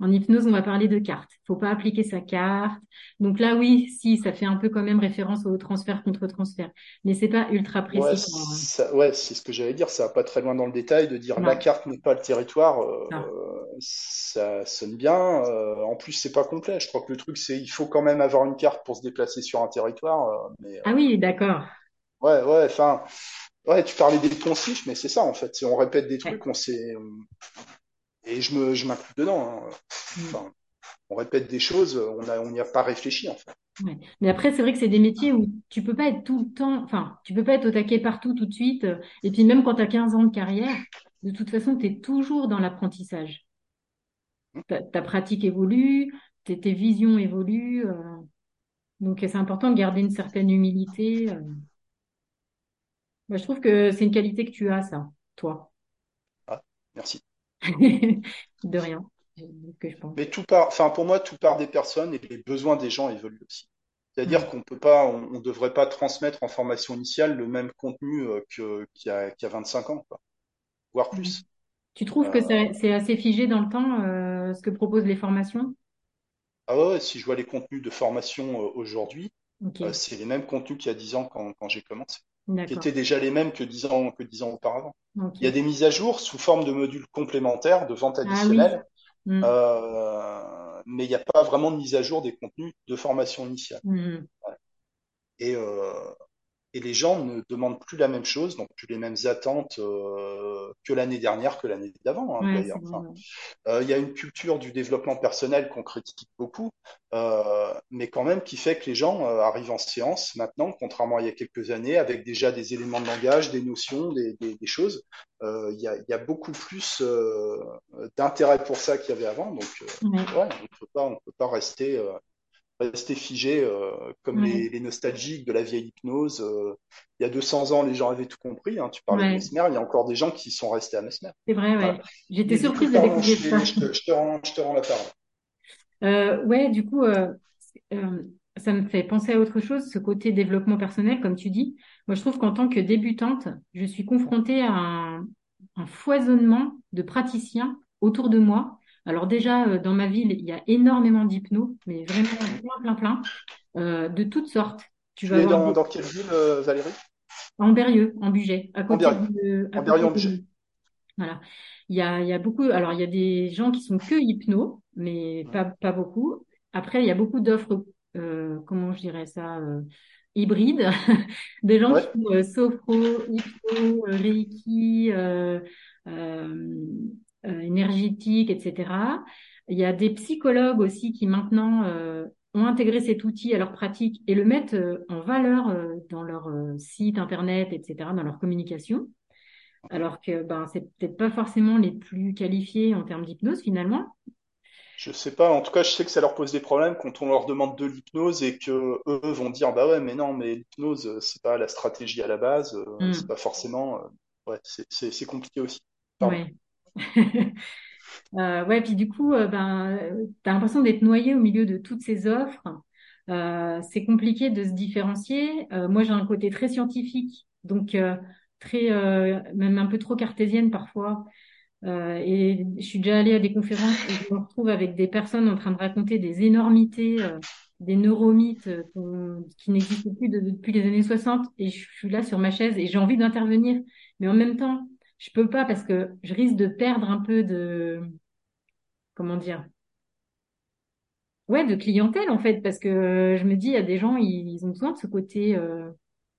En hypnose, on va parler de cartes. Faut pas appliquer sa carte. Donc là, oui, si ça fait un peu quand même référence au transfert contre transfert, mais c'est pas ultra précis. ça, ouais, c'est ce que j'allais dire. Ça va pas très loin dans le détail de dire la Non, carte n'est pas le territoire. ça. euh, ça sonne bien. euh, en plus, c'est pas complet. Je crois que le truc, c'est il faut quand même avoir une carte pour se déplacer sur un territoire. euh, mais Ah oui, d'accord. ouais, ouais. Enfin, ouais, tu parlais des poncifs, mais c'est ça en fait. On répète des Ouais. trucs, on sait, et je me, je m'inclus dedans. hein. Mm. Enfin, on répète des choses, on a, on n'y a pas réfléchi en fait. Ouais. Mais après, c'est vrai que c'est des métiers où tu peux pas être tout le temps, enfin, tu peux pas être au taquet partout tout de suite. Et puis même quand tu as 15 ans de carrière, de toute façon, tu es toujours dans l'apprentissage. Ta, ta pratique évolue, tes, tes visions évoluent. euh, donc c'est important de garder une certaine humilité. euh. Je trouve que c'est une qualité que tu as, ça, toi. Ah, merci. De rien, ce que je pense. Mais tout part, enfin pour moi, tout part des personnes et les besoins des gens évoluent aussi. C'est-à-dire Ouais. qu'on peut pas, on, on devrait pas transmettre en formation initiale le même contenu euh, que qu'il y a, qu'il y a 25 ans, quoi, voire plus. Tu trouves que Euh, c'est c'est assez figé dans le temps, euh, ce que proposent les formations? Ah ouais, si je vois les contenus de formation euh, aujourd'hui, euh, c'est les mêmes contenus qu'il y a 10 ans quand, quand j'ai commencé, qui étaient déjà les mêmes que 10 ans, que 10 ans auparavant. Il y a des mises à jour sous forme de modules complémentaires, de vente Ah oui. additionnelle, Mm. euh, mais il n'y a pas vraiment de mise à jour des contenus de formation initiale. Mm. Et, euh, et les gens ne demandent plus la même chose, donc plus les mêmes attentes euh, que l'année dernière, que l'année d'avant, hein, Ouais, d'ailleurs. Enfin, euh, il y a une culture du développement personnel qu'on critique beaucoup, euh, mais quand même qui fait que les gens arrivent en séance maintenant, contrairement à il y a quelques années, avec déjà des éléments de langage, des notions, des, des, des choses. Il, y a, il y a beaucoup plus d'intérêt pour ça qu'il y avait avant, donc Ouais, ouais, on on peut pas rester rester figé euh, comme les, ouais, les nostalgiques de la vieille hypnose. Euh, il y a 200 ans, les gens avaient tout compris. Hein, tu parlais de. Mesmer, il y a encore des gens qui sont restés à Mesmer. C'est vrai, ouais. J'étais surprise de découvrir ça. je te, je te rends, je te rends la parole. Euh, ouais, du coup, euh, ça me fait penser à autre chose, ce côté développement personnel, comme tu dis. Moi, je trouve qu'en tant que débutante, je suis confrontée à un, un foisonnement de praticiens autour de moi. Alors déjà, euh, dans ma ville, il y a énormément d'hypnos, mais vraiment plein, plein, plein, euh, de toutes sortes. Tu vas dans, des... dans quelle ville, euh, Valérie? En Berrieux, en Bugey, à En côté de, à En côté Berry-en-Bugey. de, voilà. Il y a, il y a beaucoup, alors il y a des gens qui sont que hypno, mais pas, pas beaucoup. Après, il y a beaucoup d'offres, euh, comment je dirais ça, euh, hybrides, <laughs> des gens qui font euh, sophro, hypno, reiki, énergétique, etc. Il y a des psychologues aussi qui maintenant euh, ont intégré cet outil à leur pratique et le mettent euh, en valeur euh, dans leur euh, site internet, etc., dans leur communication alors que ben c'est peut-être pas forcément les plus qualifiés en termes d'hypnose finalement. je sais pas. En tout cas, je sais que ça leur pose des problèmes quand on leur demande de l'hypnose et que eux vont dire bah ouais, mais non, mais l'hypnose, euh, c'est pas la stratégie à la base, euh, c'est pas forcément. euh, ouais, c'est compliqué aussi. Ouais. <laughs> Euh, ouais, puis du coup, euh, ben, tu as l'impression d'être noyé au milieu de toutes ces offres. Euh, c'est compliqué de se différencier. Moi, j'ai un côté très scientifique, donc très, même un peu trop cartésienne parfois. Et je suis déjà allée à des conférences où je me retrouve avec des personnes en train de raconter des énormités, des neuromythes qui n'existent plus de- depuis les années 60. Et je suis là sur ma chaise et j'ai envie d'intervenir. Mais en même temps, je peux pas parce que je risque de perdre un peu de, comment dire, ouais, de clientèle en fait. Parce que je me dis, il y a des gens, ils, ils ont besoin de ce côté euh,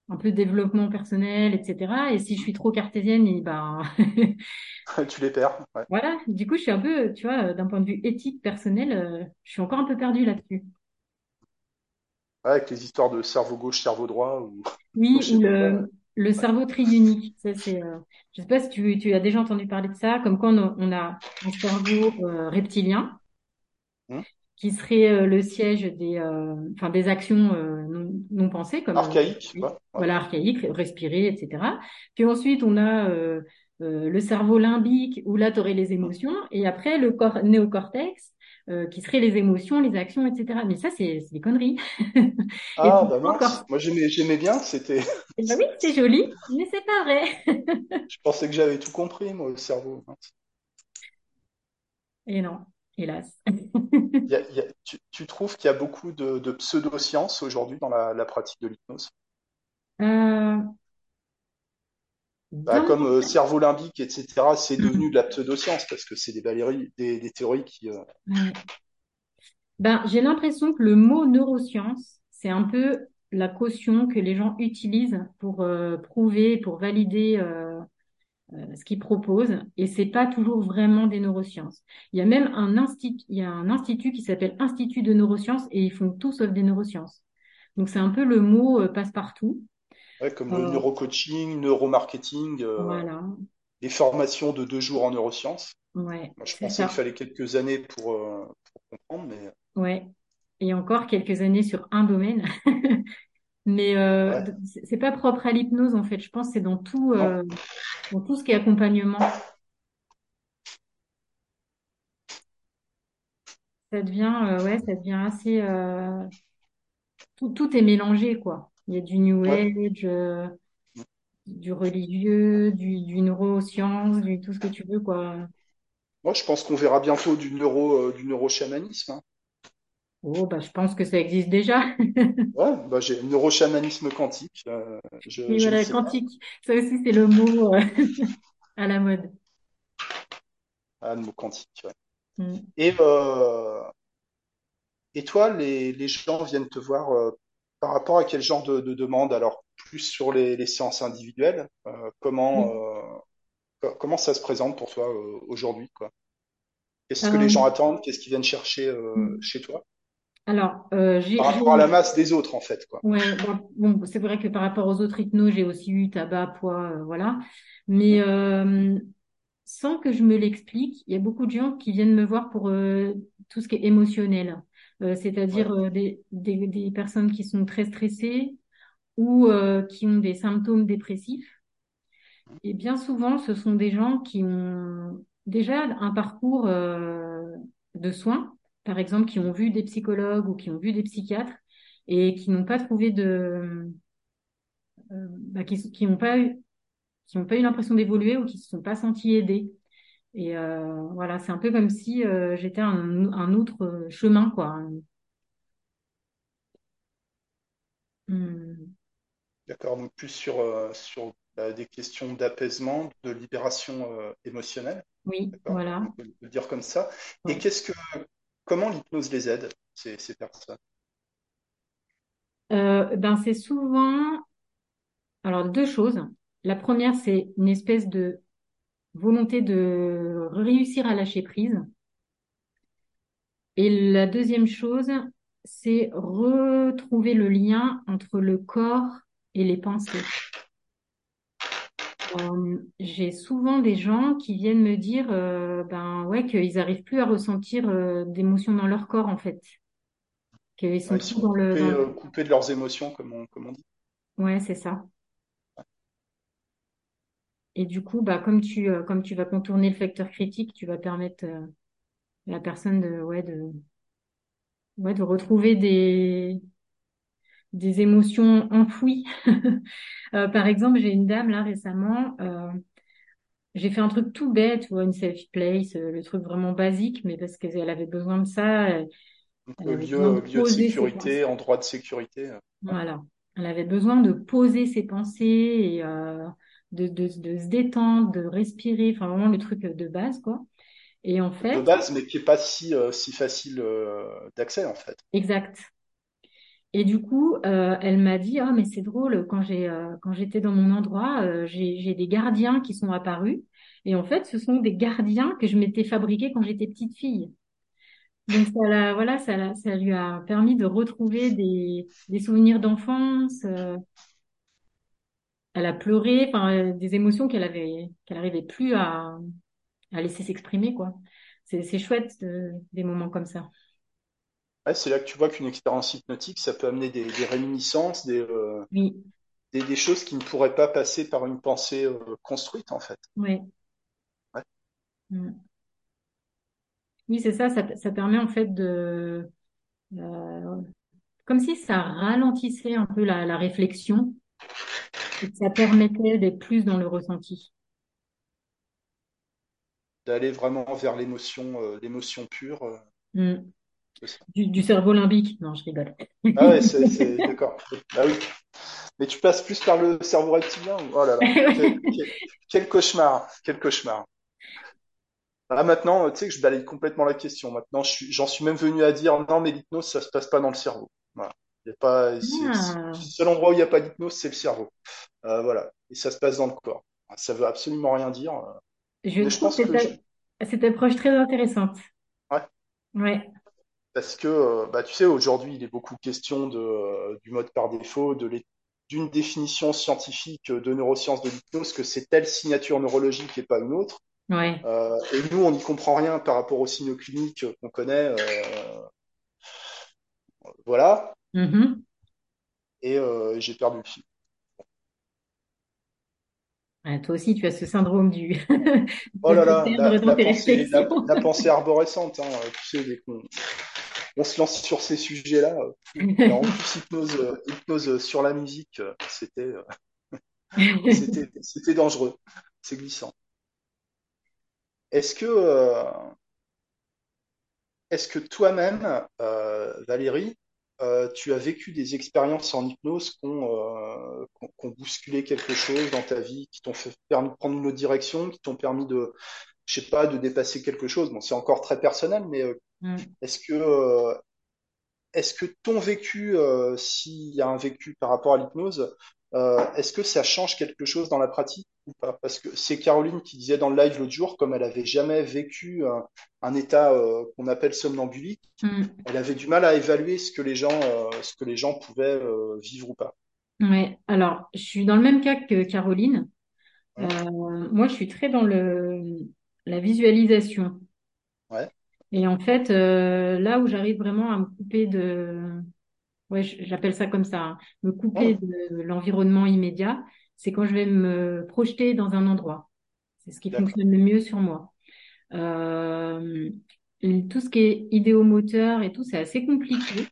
un peu développement personnel, etc. Et si je suis trop cartésienne, et ben <laughs> Tu les perds. Ouais. Voilà, du coup, je suis un peu, tu vois, euh, d'un point de vue éthique personnel, euh, je suis encore un peu perdue là-dessus. Ouais, avec les histoires de cerveau gauche, cerveau droit ou Oui, <laughs> je ou le, le cerveau triunique. Ça, c'est, euh, je sais pas si tu, tu as déjà entendu parler de ça, comme quand on, on a un cerveau euh, reptilien Hmm qui serait euh, le siège des, euh, enfin, des actions euh, non, non pensées, comme Archaïque. Ouais. voilà, archaïque, respirer, etc. Puis ensuite, on a euh, euh, le cerveau limbique, où là, tu aurais les émotions, et après, le corps, néocortex, euh, qui serait les émotions, les actions, etc. Mais ça, c'est des conneries. <laughs> Ah, bah encore. mince. Moi, j'aimais, bien. C'était, Eh ben oui, c'est joli, mais c'est pas vrai. <laughs> je pensais que j'avais tout compris, moi, au cerveau. Et non, hélas. Il y a- il y a- tu, tu trouves qu'il y a beaucoup de, de pseudosciences aujourd'hui dans la, la pratique de l'hypnose? Euh, Bah, comme euh, cerveau limbique, etc., c'est devenu mon- de la pseudoscience parce que c'est des, des, des théories qui. euh, Ouais. Ben, j'ai l'impression que le mot neuroscience, c'est un peu la caution que les gens utilisent pour euh, prouver, pour valider ce qu'ils proposent, et c'est pas toujours vraiment des neurosciences. Il y a même un institut, il y a un institut qui s'appelle Institut de neurosciences, et ils font tout sauf des neurosciences. Donc c'est un peu le mot passe-partout. Ouais, comme le Euh, neurocoaching, neuromarketing, euh, voilà, les formations de deux jours en neurosciences. ouais, Moi, je pensais qu'il fallait quelques années pour, euh, pour comprendre, mais Ouais. Et encore quelques années sur un domaine. <laughs> Mais euh, ouais, c'est pas propre à l'hypnose en fait. Je pense que c'est dans tout, non. euh, dans tout ce qui est accompagnement. Ça devient, euh, ouais, ça devient assez, tout, tout est mélangé quoi. Il y a du New. Age, euh, du religieux, du, du neuroscience, du tout ce que tu veux quoi. Moi, je pense qu'on verra bientôt du neuro, euh, du neurochamanisme. hein. Oh, bah, je pense que ça existe déjà. <laughs> Ouais, bah j'ai neurochamanisme quantique, euh, je, Et je ne voilà, sais pas. quantique. Ça aussi, c'est le mot euh, <laughs> à la mode. Ah, le mot quantique. ouais. Mm. Et, euh, et toi, les, les gens viennent te voir euh, par rapport à quel genre de, de demande? Alors, plus sur les, les séances individuelles, euh, comment, Oui. euh, co- comment ça se présente pour toi euh, aujourd'hui, quoi? Qu'est-ce que les Euh, gens attendent? Qu'est-ce qu'ils viennent chercher euh, mm. chez toi? alors, euh, Par rapport à la masse des autres, en fait, quoi. ouais, bon, bon, c'est vrai que par rapport aux autres hypnos, j'ai aussi eu tabac, poids, euh, voilà. Mais euh, sans que je me l'explique, il y a beaucoup de gens qui viennent me voir pour euh, tout ce qui est émotionnel. Euh, c'est-à-dire Ouais. euh, des, des, des personnes qui sont très stressées ou euh, qui ont des symptômes dépressifs. Et bien souvent, ce sont des gens qui ont déjà un parcours euh, de soins, par exemple, qui ont vu des psychologues ou qui ont vu des psychiatres et qui n'ont pas trouvé de, euh, bah, qui, qui n'ont pas eu, qui n'ont pas eu l'impression d'évoluer ou qui se sont pas sentis aidés. Et euh, voilà, c'est un peu comme si euh, j'étais un, un autre chemin, quoi. Hmm, D'accord, donc plus sur, euh, sur euh, des questions d'apaisement, de libération euh, émotionnelle, oui, voilà. on peut le dire comme ça. Et qu'est-ce que, comment l'hypnose les aide, ces, ces personnes? Euh, ben c'est souvent, alors deux choses. La première, c'est une espèce de volonté de réussir à lâcher prise. Et la deuxième chose, c'est retrouver le lien entre le corps et les pensées. Euh, j'ai souvent des gens qui viennent me dire, euh, ben ouais, qu'ils arrivent plus à ressentir euh, d'émotions dans leur corps en fait, qu'ils Ouais, sont ils sont dans le, coupés, dans euh, coupés de leurs émotions, comme on, comme on dit. Ouais, c'est ça. Et du coup, bah comme tu, euh, comme tu vas contourner le facteur critique, tu vas permettre euh, à la personne de, ouais, de, ouais, de retrouver des, des émotions enfouies. <laughs> Euh, par exemple, j'ai une dame là récemment. J'ai fait un truc tout bête, vois, une safe place, le truc vraiment basique, mais parce qu'elle avait besoin de ça, elle, Donc, besoin lieu, de sécurité, endroit de sécurité. Voilà. Elle avait besoin de poser ses pensées et de, de, de se détendre, de respirer, enfin vraiment le truc de base, quoi. Et en De fait, base, mais qui est pas si, euh, si facile euh, d'accès, en fait. exact. Et du coup, euh, elle m'a dit, ah, mais c'est drôle, quand j'ai, euh, quand j'étais dans mon endroit, euh, j'ai, j'ai des gardiens qui sont apparus. Et en fait, ce sont des gardiens que je m'étais fabriqués quand j'étais petite fille. Donc ça l'a, voilà, ça, l'a- ça lui a permis de retrouver des, des souvenirs d'enfance. Elle a pleuré, enfin euh, des émotions qu'elle avait, qu'elle n'arrivait plus à, à laisser s'exprimer, quoi. C'est, chouette euh, des moments comme ça. Ouais, c'est là que tu vois qu'une expérience hypnotique, ça peut amener des, des réminiscences, des, euh, Oui, des, des choses qui ne pourraient pas passer par une pensée euh, construite, en fait. oui, Ouais. Mm. Oui, c'est ça, ça. Ça permet en fait de, euh, comme si ça ralentissait un peu la, la réflexion ça permettait d'être plus dans le ressenti. D'aller vraiment vers l'émotion, euh, l'émotion pure. euh, Mm. Du, du cerveau limbique. Non, je rigole. Ah ouais, c'est, d'accord. Ah oui. Mais tu passes plus par le cerveau reptilien. Oh là là. <laughs> Quel, quel- quel cauchemar. Quel cauchemar. Ah, maintenant, tu sais que je balaye complètement la question. Maintenant, suis, j'en suis même venu à dire non, mais l'hypnose, ça se passe pas dans le cerveau. Voilà. Il y a pas, c'est, c'est- le seul endroit où il n'y a pas d'hypnose, c'est le cerveau. Euh, voilà. Et ça se passe dans le corps. Ça veut absolument rien dire. euh, Je Mais je pense cette, que je, cette approche très intéressante. ouais, Ouais, parce que, euh, bah, tu sais, aujourd'hui, il est beaucoup question de, du mode par défaut, de l'é- d'une définition scientifique de neurosciences de l'hypnose, que c'est telle signature neurologique et pas une autre. ouais. Euh, et nous, on n'y comprend rien par rapport aux signaux cliniques qu'on connaît. euh, voilà. Mhm. Et euh, j'ai perdu le fil. Ouais, toi aussi, tu as ce syndrome du Oh de là là, <laughs> la, perdre dans la tes pensée, la, réflexions. la pensée arborescente, hein, tu sais, dès qu'on on se lance sur ces sujets-là. euh. Et en plus, hypnose, euh, hypnose sur la musique, euh, c'était, euh, <laughs> c'était, c'était dangereux. C'est glissant. Est-ce que, euh, est-ce que toi-même, euh, Valérie, euh, tu as vécu des expériences en hypnose qui ont, euh, qui ont- bousculé quelque chose dans ta vie, qui t'ont fait permis de prendre une autre direction, qui t'ont permis de, je sais pas, de dépasser quelque chose? Bon, c'est encore très personnel, mais euh, Mm. est-ce que, euh, est-ce que ton vécu, euh, s'il y a un vécu par rapport à l'hypnose, euh, est-ce que ça change quelque chose dans la pratique? Ou pas? Parce que c'est Caroline qui disait dans le live l'autre jour, comme elle avait jamais vécu un, un état euh, qu'on appelle somnambulique, Mm. elle avait du mal à évaluer ce que les gens, euh, ce que les gens pouvaient euh, vivre ou pas. Ouais. Alors, je suis dans le même cas que Caroline. Moi, je suis très dans le la visualisation. ouais, Et en fait, là où j'arrive vraiment à me couper de, ouais, j'appelle ça comme ça, hein, me couper ouais, de l'environnement immédiat, c'est quand je vais me projeter dans un endroit. C'est ce qui fonctionne le mieux sur moi. Euh, tout ce qui est idéomoteur et tout, c'est assez compliqué.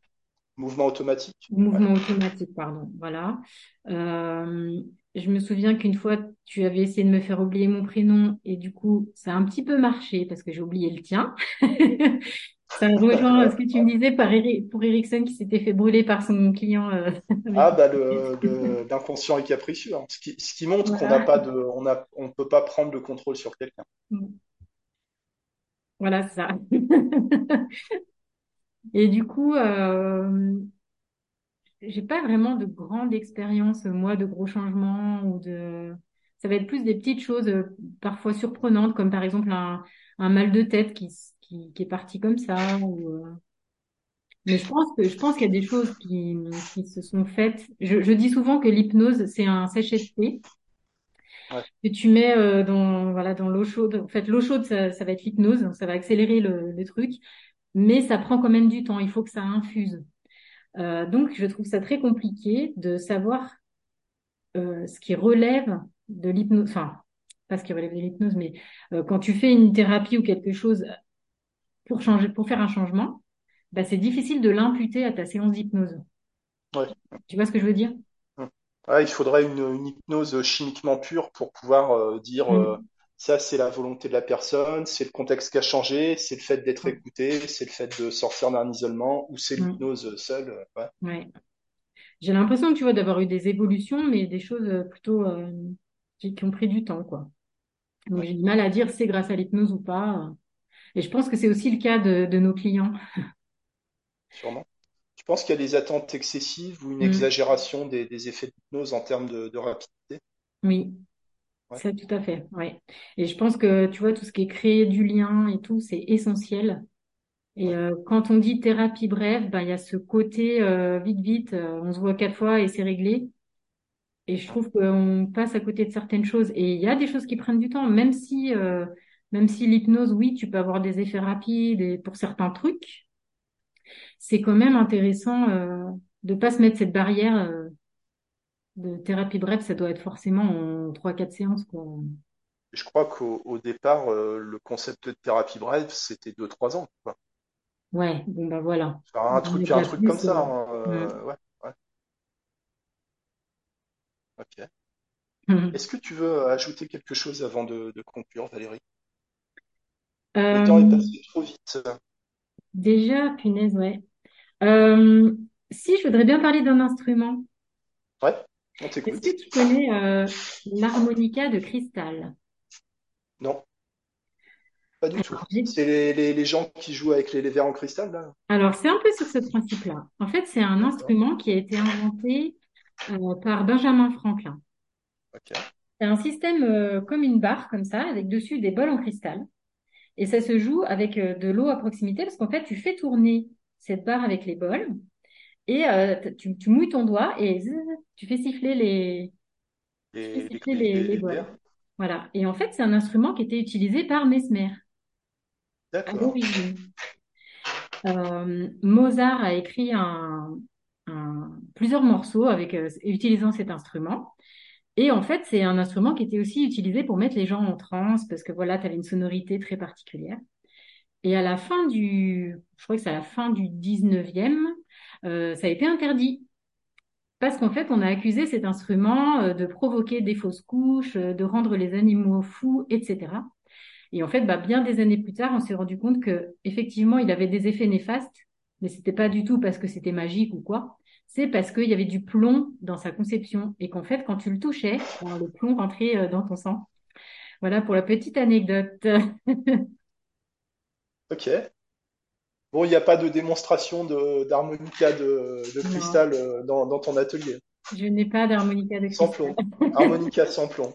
Mouvement automatique. Ouais, Mouvement automatique, pardon. Voilà. Euh, je me souviens qu'une fois, tu avais essayé de me faire oublier mon prénom et du coup, ça a un petit peu marché parce que j'ai oublié le tien. <laughs> Ça rejoint ouais. ce que tu me disais par pour Ericsson qui s'était fait brûler par son client euh, <laughs> Ah bah l'inconscient est capricieux, hein. Ce qui, ce qui montre qu'on n'a Voilà. pas de, on on peut pas prendre le contrôle sur quelqu'un. Voilà c'est ça. <laughs> Et du coup, euh, j'ai pas vraiment de grande expérience, moi, de gros changements ou de. Ça va être plus des petites choses euh, parfois surprenantes, comme par exemple un, un mal de tête qui, qui, qui est parti comme ça. Ou, euh, Mais je pense que je pense qu'il y a des choses qui, qui se sont faites. Je, je dis souvent que l'hypnose, c'est un sachet de thé Ouais, que tu mets euh, dans voilà dans l'eau chaude. En fait, l'eau chaude, ça, ça va être l'hypnose, ça va accélérer le, le truc, mais ça prend quand même du temps. Il faut que ça infuse. Euh, donc, je trouve ça très compliqué de savoir ce qui relève de l'hypnose, enfin, pas ce qui relève de l'hypnose, mais euh, quand tu fais une thérapie ou quelque chose pour changer, pour faire un changement, bah, c'est difficile de l'imputer à ta séance d'hypnose. ouais. Tu vois ce que je veux dire? Ouais, il faudrait une, une hypnose chimiquement pure pour pouvoir euh, dire euh, Mm. ça c'est la volonté de la personne, c'est le contexte qui a changé, c'est le fait d'être écouté, c'est le fait de sortir d'un isolement, ou c'est l'hypnose seule. euh, Ouais. J'ai l'impression, tu vois, d'avoir eu des évolutions, mais des choses euh, plutôt euh, qui, qui ont pris du temps, quoi. Donc j'ai du mal à dire c'est grâce à l'hypnose ou pas. Et je pense que c'est aussi le cas de, de nos clients. sûrement. Tu penses qu'il y a des attentes excessives ou une Mm. exagération des, des effets d'hypnose en termes de, de rapidité? Oui, Ouais, ça tout à fait. Ouais. Et je pense que tu vois tout ce qui est créer du lien et tout, c'est essentiel. Et euh, quand on dit thérapie brève, ben il y a ce côté euh, vite vite, euh, on se voit quatre fois et c'est réglé. Et je trouve qu'on passe à côté de certaines choses. Et il y a des choses qui prennent du temps, même si même si l'hypnose, oui, tu peux avoir des effets rapides et pour certains trucs, c'est quand même intéressant euh, de pas se mettre cette barrière euh, de thérapie brève. Ça doit être forcément en trois quatre séances, quoi. Je crois qu'au au départ, euh, le concept de thérapie brève, c'était deux, trois ans, quoi. Ouais, bon bah voilà. Enfin, un truc, un truc comme ça. euh, hein, ouais, ouais, ok. <laughs> Est-ce que tu veux ajouter quelque chose avant de, de conclure, Valérie? Le temps est Euh, passé trop vite. déjà, punaise, ouais. Euh, si, je voudrais bien parler d'un instrument. Ouais, on Est-ce t'écoute. que tu connais euh, l'harmonica de cristal? Non, pas du tout. Alors, j'ai- C'est les, les, les gens qui jouent avec les, les verres en cristal, là? alors, c'est un peu sur ce principe-là. En fait, c'est un D'accord. instrument qui a été inventé euh, par Benjamin Franklin. Ok. C'est un système euh, comme une barre, comme ça, avec dessus des bols en cristal. Et ça se joue avec euh, de l'eau à proximité, parce qu'en fait, tu fais tourner cette barre avec les bols, et euh, tu, tu mouilles ton doigt, et zzz, tu fais siffler les, tu fais siffler les, bols. Voilà. Et en fait, c'est un instrument qui était utilisé par Mesmer à D'accord. l'origine. Euh, Mozart a écrit un, un- plusieurs morceaux avec, euh, utilisant cet instrument. Et en fait, c'est un instrument qui était aussi utilisé pour mettre les gens en transe, parce que voilà, tu avais une sonorité très particulière. Et à la fin du, je crois que c'est à la fin du 19e, euh, ça a été interdit. Parce qu'en fait, on a accusé cet instrument euh, de provoquer des fausses couches, euh, de rendre les animaux fous, etc. Et en fait, bah, bien des années plus tard, on s'est rendu compte que effectivement, il avait des effets néfastes, mais c'était pas du tout parce que c'était magique ou quoi. C'est parce qu'il y avait du plomb dans sa conception et qu'en fait, quand tu le touchais, ben, le plomb rentrait euh, dans ton sang. Voilà pour la petite anecdote. <laughs> Ok. Bon, il n'y a pas de démonstration d'harmonica de, cristal euh, dans, dans ton atelier. je n'ai pas d'harmonica de Sans cristal. plomb. Harmonica sans plomb.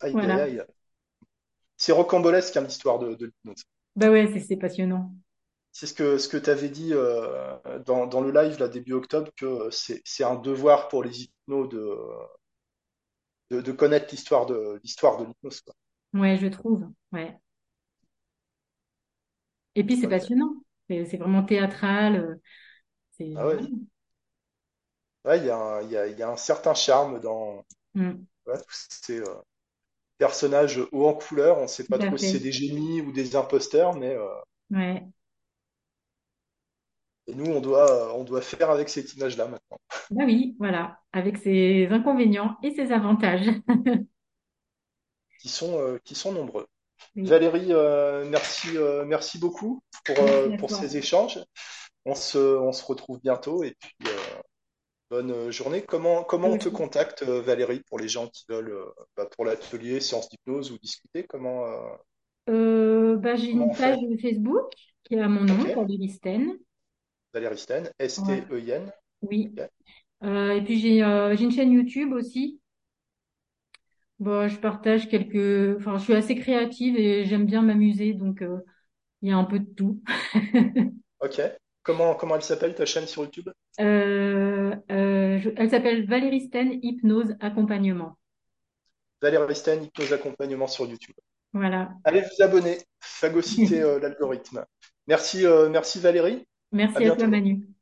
Aïe, aïe, Voilà. aïe. C'est rocambolesque, hein, l'histoire de, de l'hypnose. Bah ouais, c'est passionnant. C'est ce que, ce que tu avais dit euh, dans, dans le live, là, début octobre, que c'est c'est un devoir pour les hypnos de, de, de connaître l'histoire de l'histoire de l'hypnose. Ouais, je trouve. Ouais. Et puis c'est passionnant. C'est vraiment théâtral. euh, Ah ouais. Ouais, il y a un, il y a, il y a un certain charme dans Mm, tous ces euh, personnages hauts en couleur. On ne sait pas trop si c'est des génies ou des imposteurs, mais euh, Ouais. Et nous, on doit, on doit faire avec cette image-là maintenant, Bah oui, voilà. Avec ses inconvénients et ses avantages. <laughs> qui sont, euh, qui sont nombreux. Oui. Valérie, euh, merci, euh, merci beaucoup pour, Merci à pour ces échanges. On se, on se retrouve bientôt et puis bonne journée. Comment, comment on te contacte, Valérie, pour les gens qui veulent, bah, pour l'atelier, séance d'hypnose ou discuter, comment, bah, j'ai une page? Facebook qui a mon Ok, nom, Sten. Valérie Sten, Ouais. S-T-E-I-N. Oui. Ok, Euh, et puis j'ai euh, j'ai une chaîne YouTube aussi. Bon, je partage quelques. Enfin, je suis assez créative et j'aime bien m'amuser, donc euh, il y a un peu de tout. <laughs> ok. Comment, comment elle s'appelle ta chaîne sur YouTube? Je- Elle s'appelle Valérie Sten Hypnose Accompagnement. Valérie Sten, hypnose accompagnement sur YouTube. Voilà. Allez vous abonner, phagocyter <laughs> l'algorithme. Merci, merci Valérie. Merci à toi. Manu.